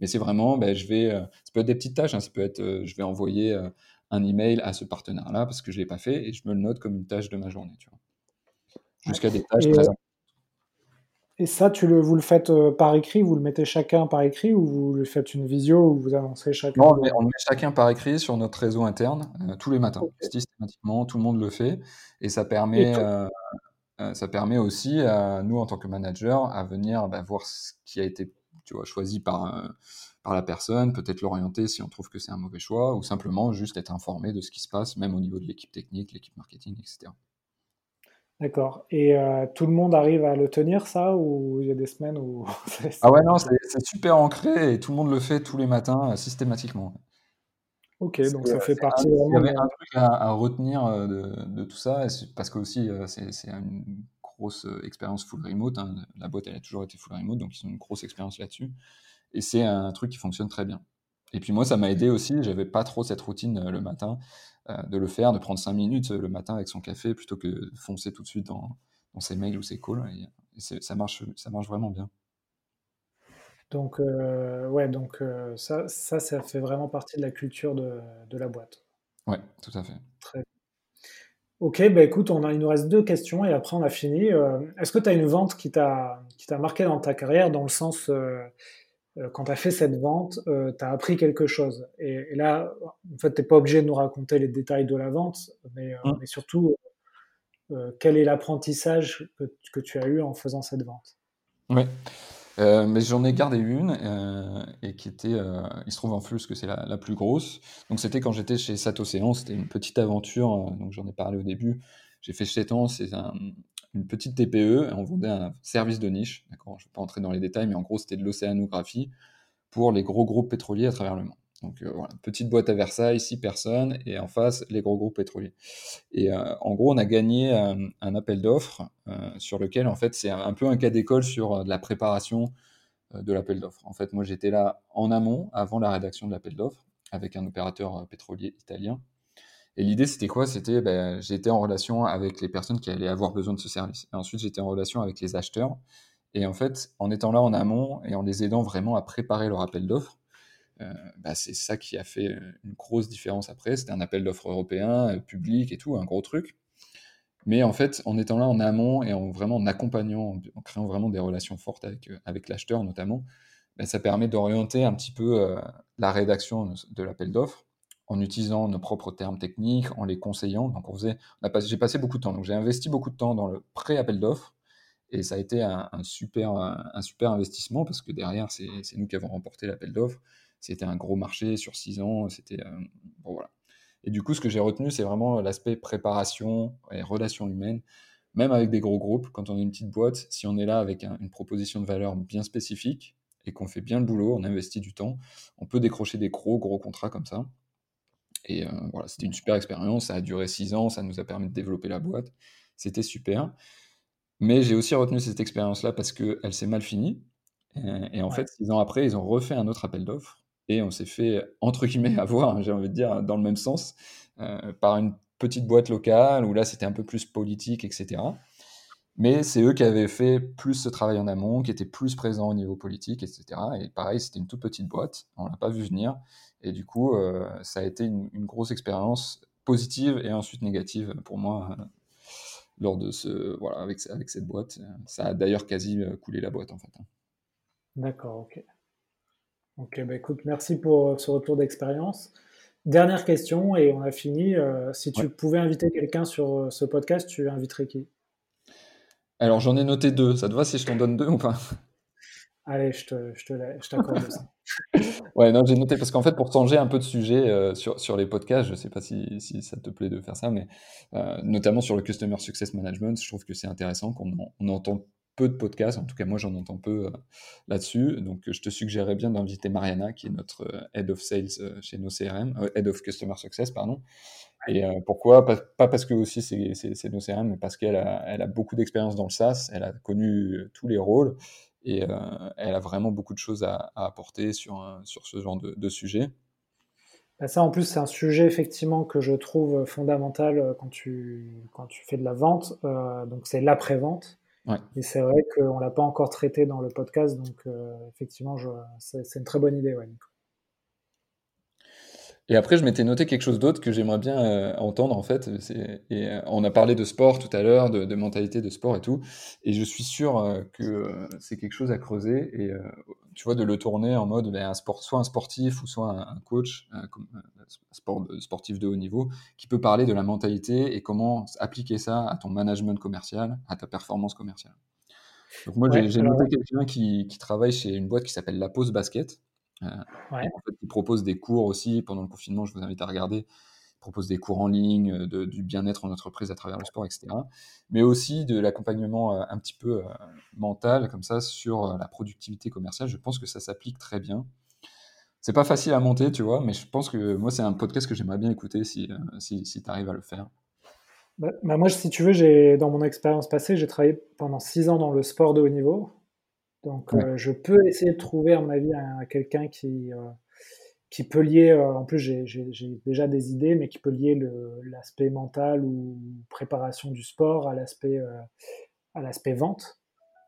Mais c'est vraiment, ben, je vais, euh, ça peut être des petites tâches, hein, ça peut être, euh, je vais envoyer euh, un email à ce partenaire-là parce que je l'ai pas fait et je me le note comme une tâche de ma journée, tu vois. Jusqu'à des tâches très et ça, tu le, vous le faites par écrit, vous le mettez chacun par écrit ou vous le faites une visio ou vous annoncez chacun? Non, on met, chacun par écrit sur notre réseau interne tous les matins. Systématiquement, tout le monde le fait et ça permet, ça permet aussi à nous en tant que manager à venir bah, voir ce qui a été tu vois, choisi par, par la personne, peut-être l'orienter si on trouve que c'est un mauvais choix ou simplement juste être informé de ce qui se passe, même au niveau de l'équipe technique, l'équipe marketing, etc. D'accord. Et euh, tout le monde arrive à le tenir, ça, ou il y a des semaines où Ah ouais, non, c'est super ancré et tout le monde le fait tous les matins, euh, systématiquement. Ok, donc ça fait partie Il y avait un truc à, retenir euh, de, tout ça, parce que aussi c'est une grosse expérience full remote. Hein. La boîte, elle a toujours été full remote, donc ils ont une grosse expérience là-dessus. Et c'est un truc qui fonctionne très bien. Et puis moi, ça m'a aidé aussi. J'avais pas trop cette routine le matin. De le faire, de prendre cinq minutes le matin avec son café plutôt que de foncer tout de suite dans, ses mails ou ses calls. Et, ça, marche, ça marche vraiment bien. Donc, ouais, donc ça, ça, ça fait vraiment partie de la culture de, de la boîte. Ouais, tout à fait. Très Ok, bah écoute, on a, il nous reste deux questions et après on a fini. Euh, est-ce que tu as une vente qui t'a marqué dans ta carrière dans le sens, euh, euh, quand tu as fait cette vente, tu as appris quelque chose et, là, en fait, tu n'es pas obligé de nous raconter les détails de la vente, mais, mmh. mais surtout, quel est l'apprentissage que, que, tu as eu en faisant cette vente? Oui. Euh, mais j'en ai gardé une euh, et qui était, euh, il se trouve en plus que c'est la, plus grosse. Donc c'était quand j'étais chez Satocéan, c'était une petite aventure. donc j'en ai parlé au début. J'ai fait 7 ans, c'est une petite TPE. On vendait un service de niche. Je ne vais pas entrer dans les détails, mais en gros c'était de l'océanographie pour les gros groupes pétroliers à travers le monde. Donc euh, voilà, petite boîte à Versailles, six personnes, et en face, les gros groupes pétroliers. Et euh, en gros, on a gagné euh, un appel d'offres sur lequel, en fait, c'est un, peu un cas d'école sur la préparation de l'appel d'offres. En fait, moi, j'étais là en amont, avant la rédaction de l'appel d'offres, avec un opérateur pétrolier italien. Et l'idée, c'était quoi? C'était, ben, j'étais en relation avec les personnes qui allaient avoir besoin de ce service. Et ensuite, j'étais en relation avec les acheteurs. Et en fait, en étant là en amont et en les aidant vraiment à préparer leur appel d'offres, euh, bah, c'est ça qui a fait euh, une grosse différence après. C'était un appel d'offres européen, euh, public et tout, un gros truc. Mais en fait, en étant là en amont et en vraiment en accompagnant, en créant vraiment des relations fortes avec, avec l'acheteur notamment, bah, ça permet d'orienter un petit peu la rédaction de l'appel d'offres en utilisant nos propres termes techniques, en les conseillant. Donc on faisait, j'ai passé beaucoup de temps. Donc j'ai investi beaucoup de temps dans le pré-appel d'offres et ça a été un, super, investissement parce que derrière, c'est nous qui avons remporté l'appel d'offres. C'était un gros marché sur six ans. C'était euh, voilà. Et du coup, ce que j'ai retenu, c'est vraiment l'aspect préparation et relations humaines. Même avec des gros groupes, quand on est une petite boîte, si on est là avec une proposition de valeur bien spécifique et qu'on fait bien le boulot, on investit du temps, on peut décrocher des gros, gros contrats comme ça. Et euh, voilà, c'était une super expérience. Ça a duré six ans, ça nous a permis de développer la boîte. C'était super. Mais j'ai aussi retenu cette expérience-là parce qu'elle s'est mal finie. Et, en fait, six ans après, ils ont refait un autre appel d'offres et on s'est fait, entre guillemets, avoir, hein, j'ai envie de dire, dans le même sens, euh, par une petite boîte locale où là c'était un peu plus politique, etc. Mais c'est eux qui avaient fait plus ce travail en amont, qui étaient plus présents au niveau politique, etc. Et pareil, c'était une toute petite boîte, on l'a pas vu venir. Et du coup, euh, ça a été une, grosse expérience positive et ensuite négative pour moi euh, lors de ce, voilà, avec, avec cette boîte. Ça a d'ailleurs quasi coulé la boîte en fait. Hein. D'accord, ok. Ok, bah écoute, merci pour euh, ce retour d'expérience. Dernière question et on a fini. Euh, si tu pouvais inviter quelqu'un sur euh, ce podcast, tu inviterais qui? Alors j'en ai noté deux. Ça te va si je t'en donne deux ou pas? Allez, je, te, je, t'accorde ça. ouais, non, j'ai noté parce qu'en fait, pour changer un peu de sujet sur, sur les podcasts, je ne sais pas si, si, ça te plaît de faire ça, mais notamment sur le Customer Success Management, je trouve que c'est intéressant qu'on on entend peu de podcasts, en tout cas moi j'en entends peu euh, là-dessus, donc je te suggérerais bien d'inviter Mariana, qui est notre euh, Head of Sales euh, chez nos CRM, Head of Customer Success, pardon. Et pourquoi? Pas, parce que aussi c'est nos CRM, mais parce qu'elle a, elle a beaucoup d'expérience dans le SaaS, elle a connu tous les rôles, et elle a vraiment beaucoup de choses à, apporter sur, sur ce genre de, de sujet. Bah, ça, en plus, c'est un sujet effectivement que je trouve fondamental quand tu, quand tu fais de la vente. donc, c'est l'après-vente. Et c'est vrai qu'on ne l'a pas encore traité dans le podcast, donc euh, effectivement, c'est une très bonne idée. Ouais, et après, je m'étais noté quelque chose d'autre que j'aimerais bien euh, entendre, en fait. Et, euh, on a parlé de sport tout à l'heure, de, mentalité de sport et tout. Et je suis sûr euh, que c'est quelque chose à creuser. Et tu vois, de le tourner en mode ben, un sport, soit un sportif ou soit un, coach, un, sport, sportif de haut niveau, qui peut parler de la mentalité et comment appliquer ça à ton management commercial, à ta performance commerciale. Donc moi, j'ai noté quelqu'un qui, qui, travaille chez une boîte qui s'appelle La Pause Basket. Euh, en fait, ils proposent des cours aussi pendant le confinement. Je vous invite à regarder. Ils proposent des cours en ligne, euh, de, du bien-être en entreprise à travers le sport, etc. Mais aussi de l'accompagnement euh, un petit peu mental, comme ça, sur la productivité commerciale. Je pense que ça s'applique très bien. C'est pas facile à monter, tu vois, mais je pense que moi, c'est un podcast que j'aimerais bien écouter si, si, si tu arrives à le faire. Bah, bah, moi, si tu veux, j'ai dans mon expérience passée, j'ai travaillé pendant six ans dans le sport de haut niveau. Donc, euh, je peux essayer de trouver, à mon avis, quelqu'un qui, euh, qui peut lier, en plus j'ai déjà des idées, mais qui peut lier l'aspect mental ou préparation du sport à l'aspect à l'aspect vente.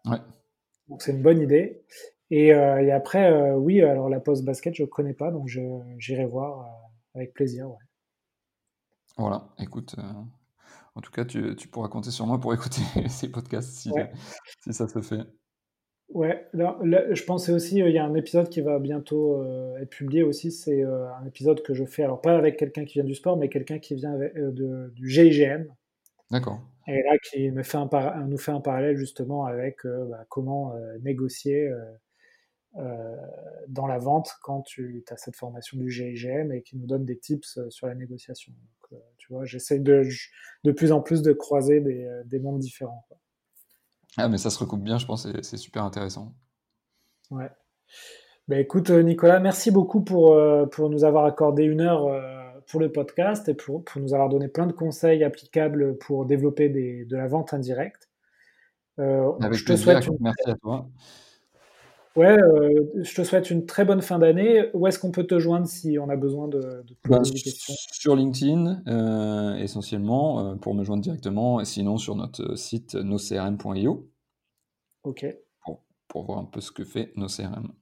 Ouais. Donc c'est une bonne idée. Et, après, oui, alors la pause basket, je ne connais pas, donc j'irai voir avec plaisir. Ouais. Voilà, écoute, en tout cas, tu, tu, pourras compter sur moi pour écouter ces podcasts si, si ça se fait. Ouais, je pensais aussi, il y a un épisode qui va bientôt euh, être publié aussi, c'est euh, un épisode que je fais, alors pas avec quelqu'un qui vient du sport, mais quelqu'un qui vient euh, de, du GIGN. D'accord. Et là, qui me fait un nous fait un parallèle justement avec bah, comment négocier dans la vente quand tu as cette formation du GIGN et qui nous donne des tips sur la négociation. Donc, tu vois, j'essaie de, de plus en plus de croiser des, des mondes différents. Ah, mais ça se recoupe bien, je pense, c'est super intéressant. Ouais. Ben, écoute, euh, Nicolas, merci beaucoup pour, euh, pour nous avoir accordé une heure euh, pour le podcast et pour, pour, nous avoir donné plein de conseils applicables pour développer des, de la vente indirecte. Avec je te souhaite une... merci à toi. Ouais, je te souhaite une très bonne fin d'année. Où est-ce qu'on peut te joindre si on a besoin de, de poser ben, des questions? Sur LinkedIn, essentiellement, pour me joindre directement, et sinon sur notre site nocrm.io. Ok. Pour, voir un peu ce que fait nos CRM.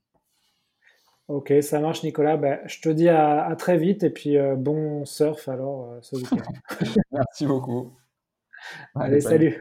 Ok, ça marche Nicolas. Ben, je te dis à, très vite et puis bon surf alors ce week-end. Merci beaucoup. Allez salut.